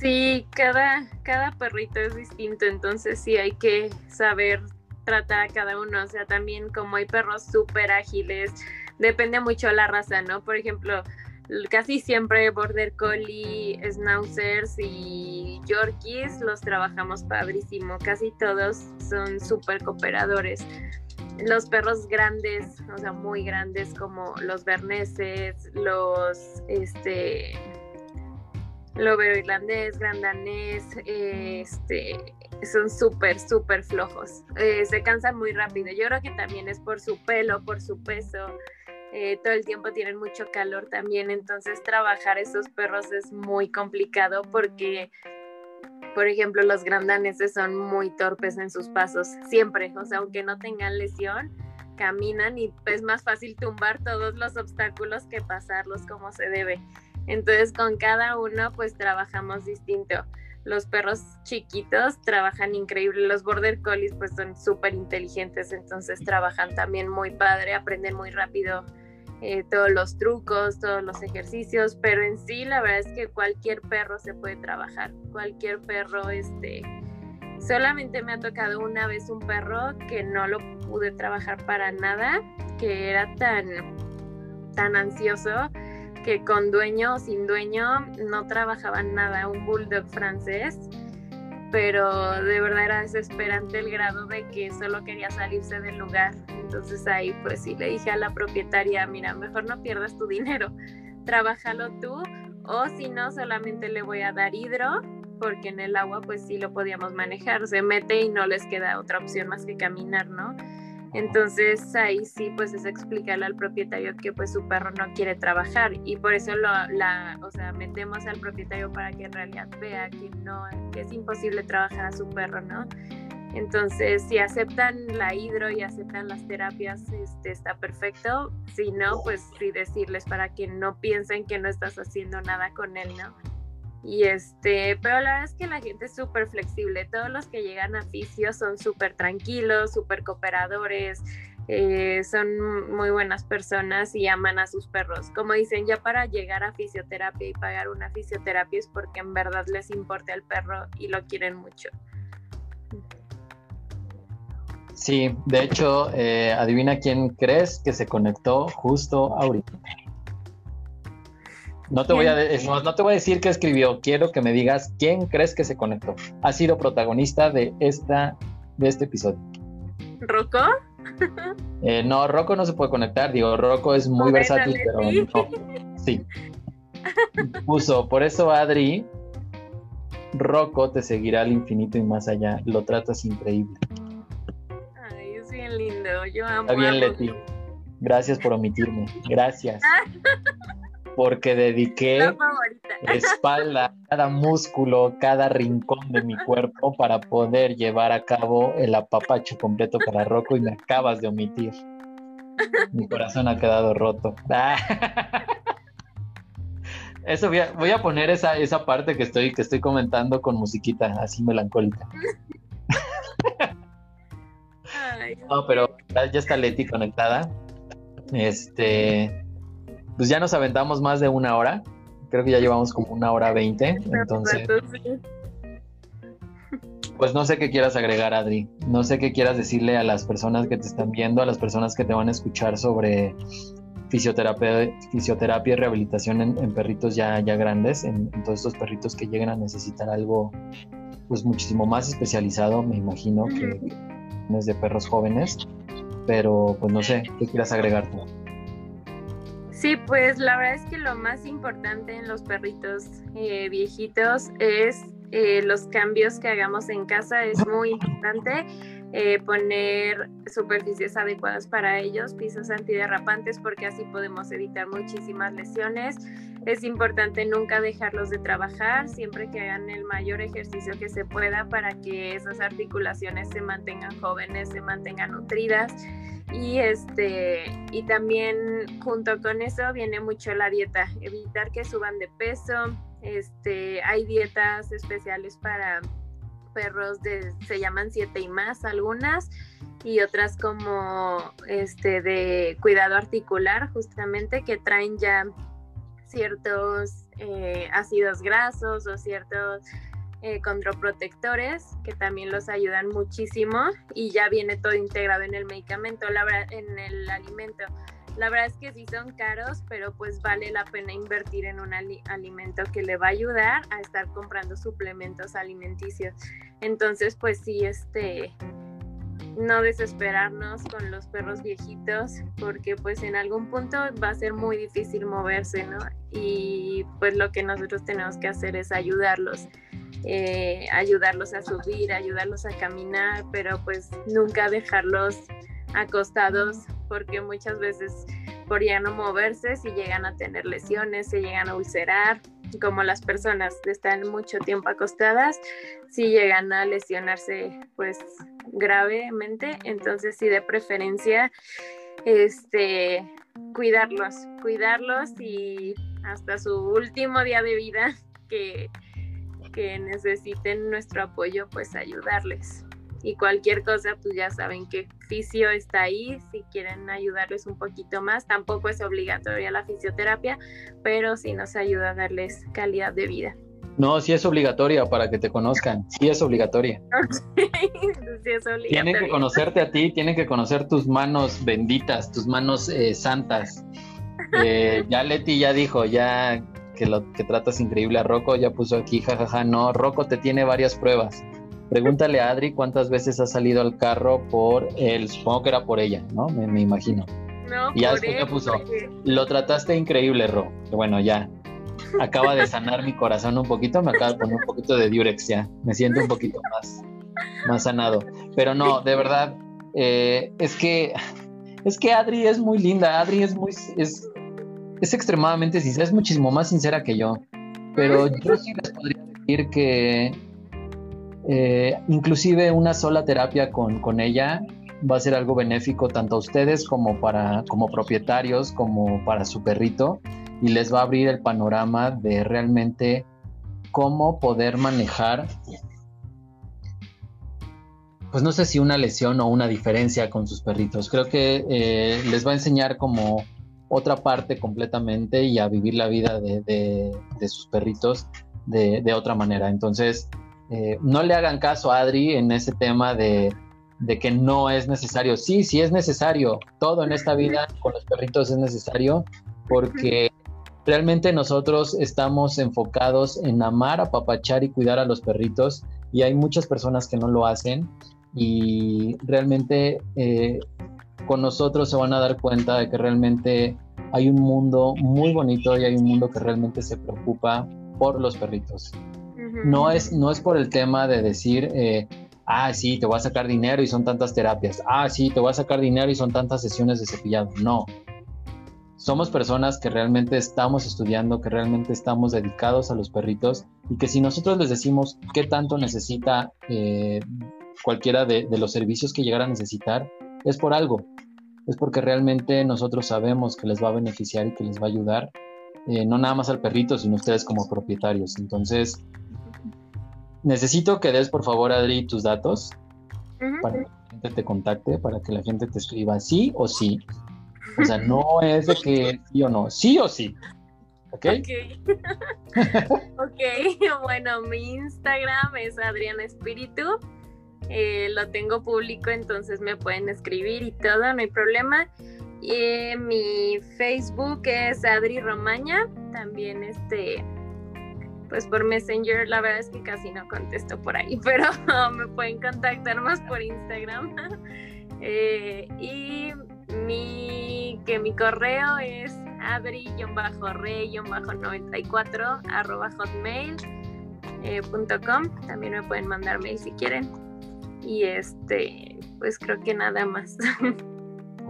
Sí, cada, cada perrito es distinto, entonces sí hay que saber tratar a cada uno. O sea, también como hay perros súper ágiles, depende mucho la raza, ¿no? Por ejemplo, casi siempre Border Collie, Schnauzers y Yorkies los trabajamos padrísimo. Casi todos son súper cooperadores. Los perros grandes, o sea, muy grandes como los berneses, los, este, lobero irlandés, grandanés, este, son súper, súper flojos. Eh, se cansan muy rápido. Yo creo que también es por su pelo, por su peso. Eh, todo el tiempo tienen mucho calor también, entonces trabajar esos perros es muy complicado porque, por ejemplo, los grandaneses son muy torpes en sus pasos, siempre, o sea, aunque no tengan lesión, caminan y es más fácil tumbar todos los obstáculos que pasarlos como se debe. Entonces con cada uno pues trabajamos distinto. Los perros chiquitos trabajan increíble, los border collies pues son súper inteligentes, entonces trabajan también muy padre, aprenden muy rápido eh, todos los trucos, todos los ejercicios, pero en sí la verdad es que cualquier perro se puede trabajar, cualquier perro, este, solamente me ha tocado una vez un perro que no lo pude trabajar para nada, que era tan, tan ansioso que con dueño o sin dueño no trabajaban nada, un bulldog francés, pero de verdad era desesperante el grado de que solo quería salirse del lugar. Entonces ahí pues sí le dije a la propietaria, mira, mejor no pierdas tu dinero, trabájalo tú o si no solamente le voy a dar hidro porque en el agua pues sí lo podíamos manejar, se mete y no les queda otra opción más que caminar, ¿no? Entonces ahí sí pues es explicarle al propietario que pues su perro no quiere trabajar y por eso lo, la, o sea, metemos al propietario para que en realidad vea que no, es imposible trabajar a su perro, ¿no? Entonces, si aceptan la hidro y aceptan las terapias, este, está perfecto. Si no, pues sí decirles para que no piensen que no estás haciendo nada con él, ¿no? Y este, pero la verdad es que la gente es súper flexible. Todos los que llegan a fisio son súper tranquilos, súper cooperadores, eh, son muy buenas personas y aman a sus perros. Como dicen, ya para llegar a fisioterapia y pagar una fisioterapia es porque en verdad les importa el perro y lo quieren mucho. Sí, de hecho, eh, adivina quién crees que se conectó justo ahorita. No te, voy a no, te voy a decir qué escribió, quiero que me digas quién crees que se conectó. Ha sido protagonista de, esta, de este episodio. ¿Rocco? [LAUGHS] Eh, no, Rocco no se puede conectar, digo, Rocco es muy versátil, pero no. Sí. Puso, por eso Adri, Rocco te seguirá al infinito y más allá, lo tratas increíble. Ay, es bien lindo, yo amo. Está bien, Leti. Gracias por omitirme, gracias. [LAUGHS] porque dediqué espalda, cada músculo, cada rincón de mi cuerpo para poder llevar a cabo el apapacho completo para Rocco y me acabas de omitir. Mi corazón ha quedado roto. Eso voy a, voy a poner esa, esa parte que estoy, que estoy comentando con musiquita así melancólica. no, pero ya está Leti conectada. Este, pues ya nos aventamos más de una hora. Creo que ya llevamos como una hora veinte. Entonces, pues no sé qué quieras agregar, Adri. No sé qué quieras decirle a las personas que te están viendo, a las personas que te van a escuchar sobre fisioterapia, fisioterapia y rehabilitación en, perritos ya, ya grandes, en, todos estos perritos que llegan a necesitar algo pues muchísimo más especializado, me imagino, que es de perros jóvenes. Pero pues no sé, ¿qué quieras agregar tú? Sí, pues la verdad es que lo más importante en los perritos eh, viejitos es eh, los cambios que hagamos en casa. Es muy importante eh, poner superficies adecuadas para ellos, pisos antiderrapantes, porque así podemos evitar muchísimas lesiones. Es importante nunca dejarlos de trabajar, siempre que hagan el mayor ejercicio que se pueda para que esas articulaciones se mantengan jóvenes, se mantengan nutridas. Y este, y también junto con eso viene mucho la dieta, evitar que suban de peso. Este, hay dietas especiales para perros de, se llaman siete y más algunas, y otras como este de cuidado articular, justamente, que traen ya ciertos eh, ácidos grasos o ciertos eh, controprotectores que también los ayudan muchísimo y ya viene todo integrado en el medicamento, la en el alimento. La verdad es que sí son caros, pero pues vale la pena invertir en un alimento que le va a ayudar a estar comprando suplementos alimenticios. Entonces, pues sí, este, no desesperarnos con los perros viejitos porque pues en algún punto va a ser muy difícil moverse, ¿no? Y pues lo que nosotros tenemos que hacer es ayudarlos, eh, ayudarlos a subir, ayudarlos a caminar, pero pues nunca dejarlos acostados porque muchas veces por ya no moverse, si llegan a tener lesiones, se llegan a ulcerar, como las personas están mucho tiempo acostadas, si llegan a lesionarse pues gravemente, entonces sí de preferencia este cuidarlos, cuidarlos y hasta su último día de vida que, que necesiten nuestro apoyo, pues ayudarles y cualquier cosa, pues ya saben que fisio está ahí, si quieren ayudarles un poquito más, tampoco es obligatoria la fisioterapia, pero sí nos ayuda a darles calidad de vida. No, sí es obligatoria para que te conozcan, sí es obligatoria. [LAUGHS] sí es obligatoria. Tienen que conocerte a ti, tienen que conocer tus manos benditas, tus manos eh, santas. Eh, ya Leti ya dijo, ya que lo que tratas increíble a Rocco, ya puso aquí, jajaja, no, Rocco te tiene varias pruebas. Pregúntale a Adri cuántas veces ha salido al carro por él, supongo que era por ella, ¿no? Me, imagino. No, y ya después puso, lo trataste increíble, Ro. Bueno, ya, acaba de sanar mi corazón un poquito, me acaba de poner un poquito de diurex ya, me siento un poquito más, más sanado. Pero no, de verdad, eh, es que, es que Adri es muy linda, Adri es muy, es, es extremadamente sincera, es muchísimo más sincera que yo. Pero yo sí les podría decir que eh, inclusive una sola terapia con, ella va a ser algo benéfico tanto a ustedes como para como propietarios, como para su perrito, y les va a abrir el panorama de realmente cómo poder manejar, pues no sé si una lesión o una diferencia con sus perritos. Creo que eh, les va a enseñar como otra parte completamente y a vivir la vida de, sus perritos de, de, otra manera. Entonces, eh, no le hagan caso a Adri en ese tema de, que no es necesario. Sí, sí es necesario. Todo en esta vida con los perritos es necesario porque realmente nosotros estamos enfocados en amar, apapachar y cuidar a los perritos y hay muchas personas que no lo hacen y realmente eh, con nosotros se van a dar cuenta de que realmente hay un mundo muy bonito y hay un mundo que realmente se preocupa por los perritos. No es, no es por el tema de decir, eh, ah, sí, te voy a sacar dinero y son tantas terapias. Ah, sí, te voy a sacar dinero y son tantas sesiones de cepillado. No. Somos personas que realmente estamos estudiando, que realmente estamos dedicados a los perritos y que si nosotros les decimos qué tanto necesita eh, cualquiera de, los servicios que llegara a necesitar, es por algo. Es porque realmente nosotros sabemos que les va a beneficiar y que les va a ayudar, eh, no nada más al perrito, sino ustedes como propietarios. Entonces, Necesito que des, por favor, Adri, tus datos para que la gente te contacte, para que la gente te escriba sí o sí. O sea, no es de que sí o no, sí o sí. ¿Ok? Ok, [LAUGHS] [LAUGHS] bueno, mi Instagram es Adriana Espíritu. Eh, lo tengo público, entonces me pueden escribir y todo, no hay problema. Y mi Facebook es Adri Romaña. También este pues por Messenger la verdad es que casi no contesto por ahí, [LAUGHS] pero me pueden contactar más por Instagram. [LAUGHS] Eh, y mi, que mi correo es adri-rey-94 arroba hotmail.com. Eh, También me pueden mandar mail si quieren. Y este, pues creo que nada más. [LAUGHS]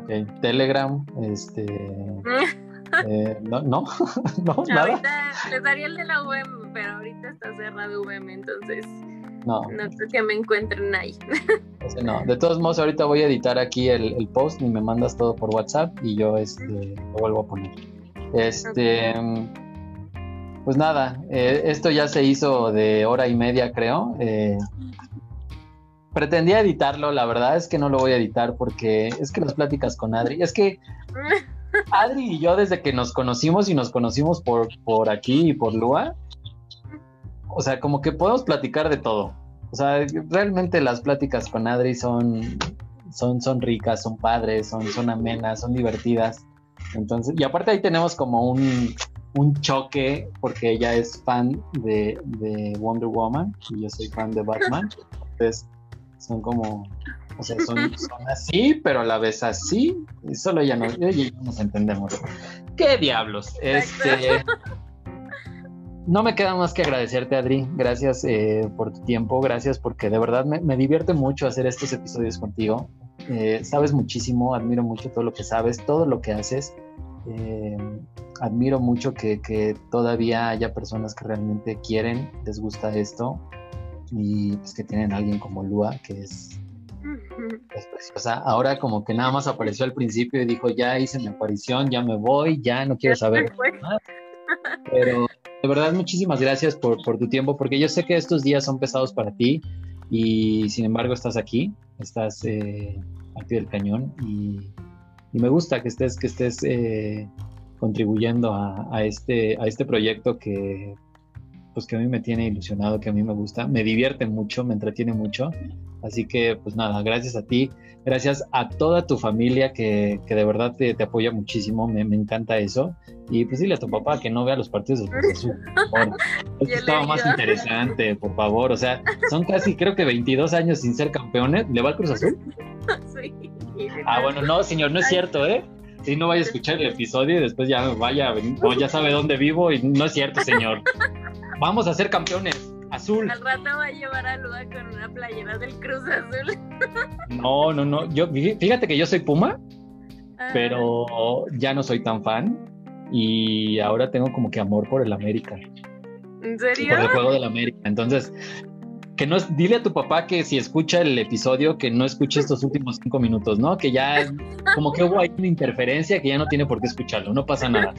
Ok, Telegram, este... [LAUGHS] Eh, no, no, [LAUGHS] no, nada. les daría el de la web pero ahorita está cerrado VM, entonces no, no creo que me encuentren ahí. no, de todos modos ahorita voy a editar aquí el, post y me mandas todo por WhatsApp y yo este, lo vuelvo a poner. Este, pues nada, eh, esto ya se hizo de hora y media creo. Eh, pretendía editarlo, la verdad es que no lo voy a editar porque es que las pláticas con Adri, es que Adri y yo desde que nos conocimos y nos conocimos por, por aquí y por Lua, o sea, como que podemos platicar de todo. O sea, realmente las pláticas con Adri son, son, son ricas, son padres, son, son amenas, son divertidas. Entonces, y aparte ahí tenemos como un, un choque, porque ella es fan de, de, Wonder Woman y yo soy fan de Batman. Entonces, son como, O sea, son, así, pero a la vez así. Y solo ya, no, ya nos entendemos. ¿Qué diablos? Este. No me queda más que agradecerte, Adri. Gracias eh, por tu tiempo, gracias porque de verdad me, divierte mucho hacer estos episodios contigo. Eh, sabes muchísimo, admiro mucho todo lo que sabes, todo lo que haces. Eh, admiro mucho que, que, todavía haya personas que realmente quieren, les gusta esto y pues que tienen a alguien como Lua, que es, es preciosa. Ahora como que nada más apareció al principio y dijo, ya hice mi aparición, ya me voy, ya no quiero saber más. Pero de verdad, muchísimas gracias por, por, tu tiempo, porque yo sé que estos días son pesados para ti y sin embargo estás aquí, estás eh, aquí del cañón y, y, me gusta que estés, que estés eh, contribuyendo a, a, este, a este proyecto que, pues que a mí me tiene ilusionado, que a mí me gusta, me divierte mucho, me entretiene mucho. Así que, pues nada, gracias a ti, gracias a toda tu familia que, que de verdad te, te apoya muchísimo, me, me, encanta eso. Y pues dile a tu papá que no vea los partidos del Cruz Azul, por [LAUGHS] favor. Esto estaba más interesante, por favor. O sea, son casi, creo que 22 años sin ser campeones. ¿Le va al Cruz Azul? [LAUGHS] Sí. Ah, bueno, no, señor, no es cierto, ¿eh? Si no vaya a escuchar el episodio y después ya vaya, no, ya sabe dónde vivo y no es cierto, señor. Vamos a ser campeones. Azul. Al rato va a llevar a Luda con una playera del Cruz Azul. No, no, no. Yo, fíjate que yo soy Puma, ah. pero ya no soy tan fan. Y ahora tengo como que amor por el América. ¿En serio? Por el juego del América. Entonces, que no es, dile a tu papá que si escucha el episodio, que no escuche estos últimos cinco minutos, ¿no? Que ya, como que hubo ahí una interferencia que ya no tiene por qué escucharlo, no pasa nada,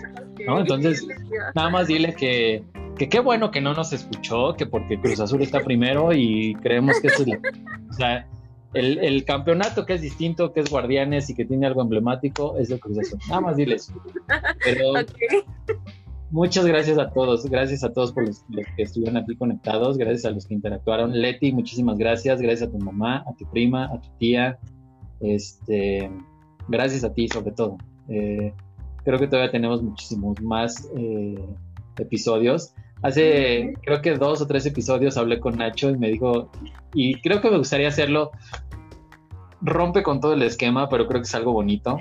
¿no? Entonces, nada más dile que, que qué bueno que no nos escuchó, que porque Cruz Azul está primero y creemos que esto es o sea, el, el, campeonato que es distinto, que es Guardianes y que tiene algo emblemático, es el Cruz Azul. Nada más diles. Pero muchas gracias a todos, gracias a todos por los, que estuvieron aquí conectados, gracias a los que interactuaron. Leti, muchísimas gracias, gracias a tu mamá, a tu prima, a tu tía, este, gracias a ti sobre todo. Eh, creo que todavía tenemos muchísimos más eh, episodios. Hace, creo que dos o tres episodios hablé con Nacho y me dijo, y creo que me gustaría hacerlo, rompe con todo el esquema, pero creo que es algo bonito,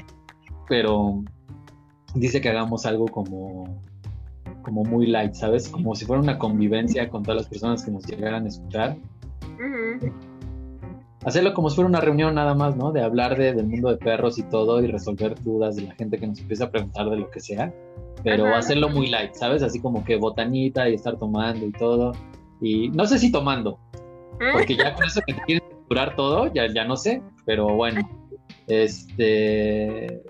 pero dice que hagamos algo como, como muy light, ¿sabes? Como si fuera una convivencia con todas las personas que nos llegaran a escuchar. Hacerlo como si fuera una reunión nada más, ¿no? De hablar de, del mundo de perros y todo y resolver dudas de la gente que nos empieza a preguntar de lo que sea pero hacerlo muy light, ¿sabes? Así como que botanita y estar tomando y todo. Y no sé si tomando, porque ya con eso que te quieres curar todo, ya, ya no sé, pero bueno, [LAUGHS] este,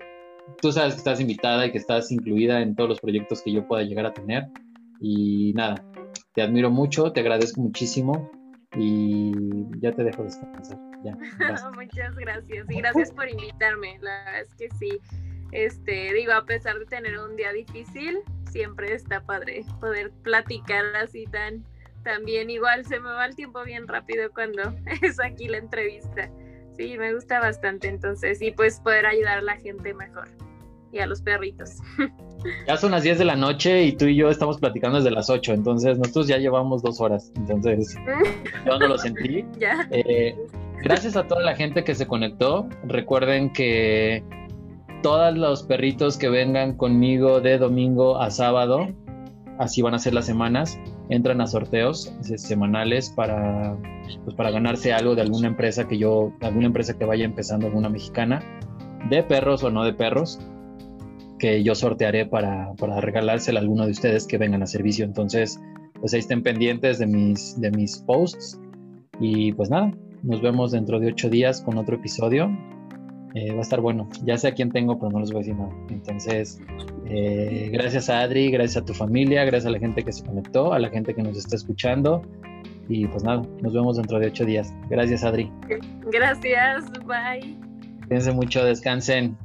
tú sabes que estás invitada y que estás incluida en todos los proyectos que yo pueda llegar a tener. Y nada, te admiro mucho, te agradezco muchísimo y ya te dejo descansar. Ya, [LAUGHS] Muchas gracias y gracias por invitarme. La verdad es que sí, este, digo, a pesar de tener un día difícil, siempre está padre poder platicar así tan, tan bien. Igual se me va el tiempo bien rápido cuando [LAUGHS] es aquí la entrevista. Sí, me gusta bastante entonces y pues poder ayudar a la gente mejor y a los perritos. [LAUGHS] Ya son las 10 de la noche y tú y yo estamos platicando desde las 8, entonces nosotros ya llevamos dos horas, entonces [LAUGHS] yo no lo sentí. Eh, gracias a toda la gente que se conectó. Recuerden que todos los perritos que vengan conmigo de domingo a sábado, así van a ser las semanas, entran a sorteos semanales para, pues, para ganarse algo de alguna empresa que yo, alguna empresa que vaya empezando, alguna mexicana, de perros o no de perros, que yo sortearé para, para regalársela a alguno de ustedes que vengan a servicio. Entonces, pues ahí estén pendientes de mis, de mis posts. Y pues nada, nos vemos dentro de ocho días con otro episodio. Eh, va a estar bueno. Ya sé a quién tengo, pero no les voy a decir nada. Entonces, eh, gracias a Adri, gracias a tu familia, gracias a la gente que se conectó, a la gente que nos está escuchando. Y pues nada, nos vemos dentro de ocho días. Gracias, Adri. Gracias, bye. Cuídense mucho, descansen.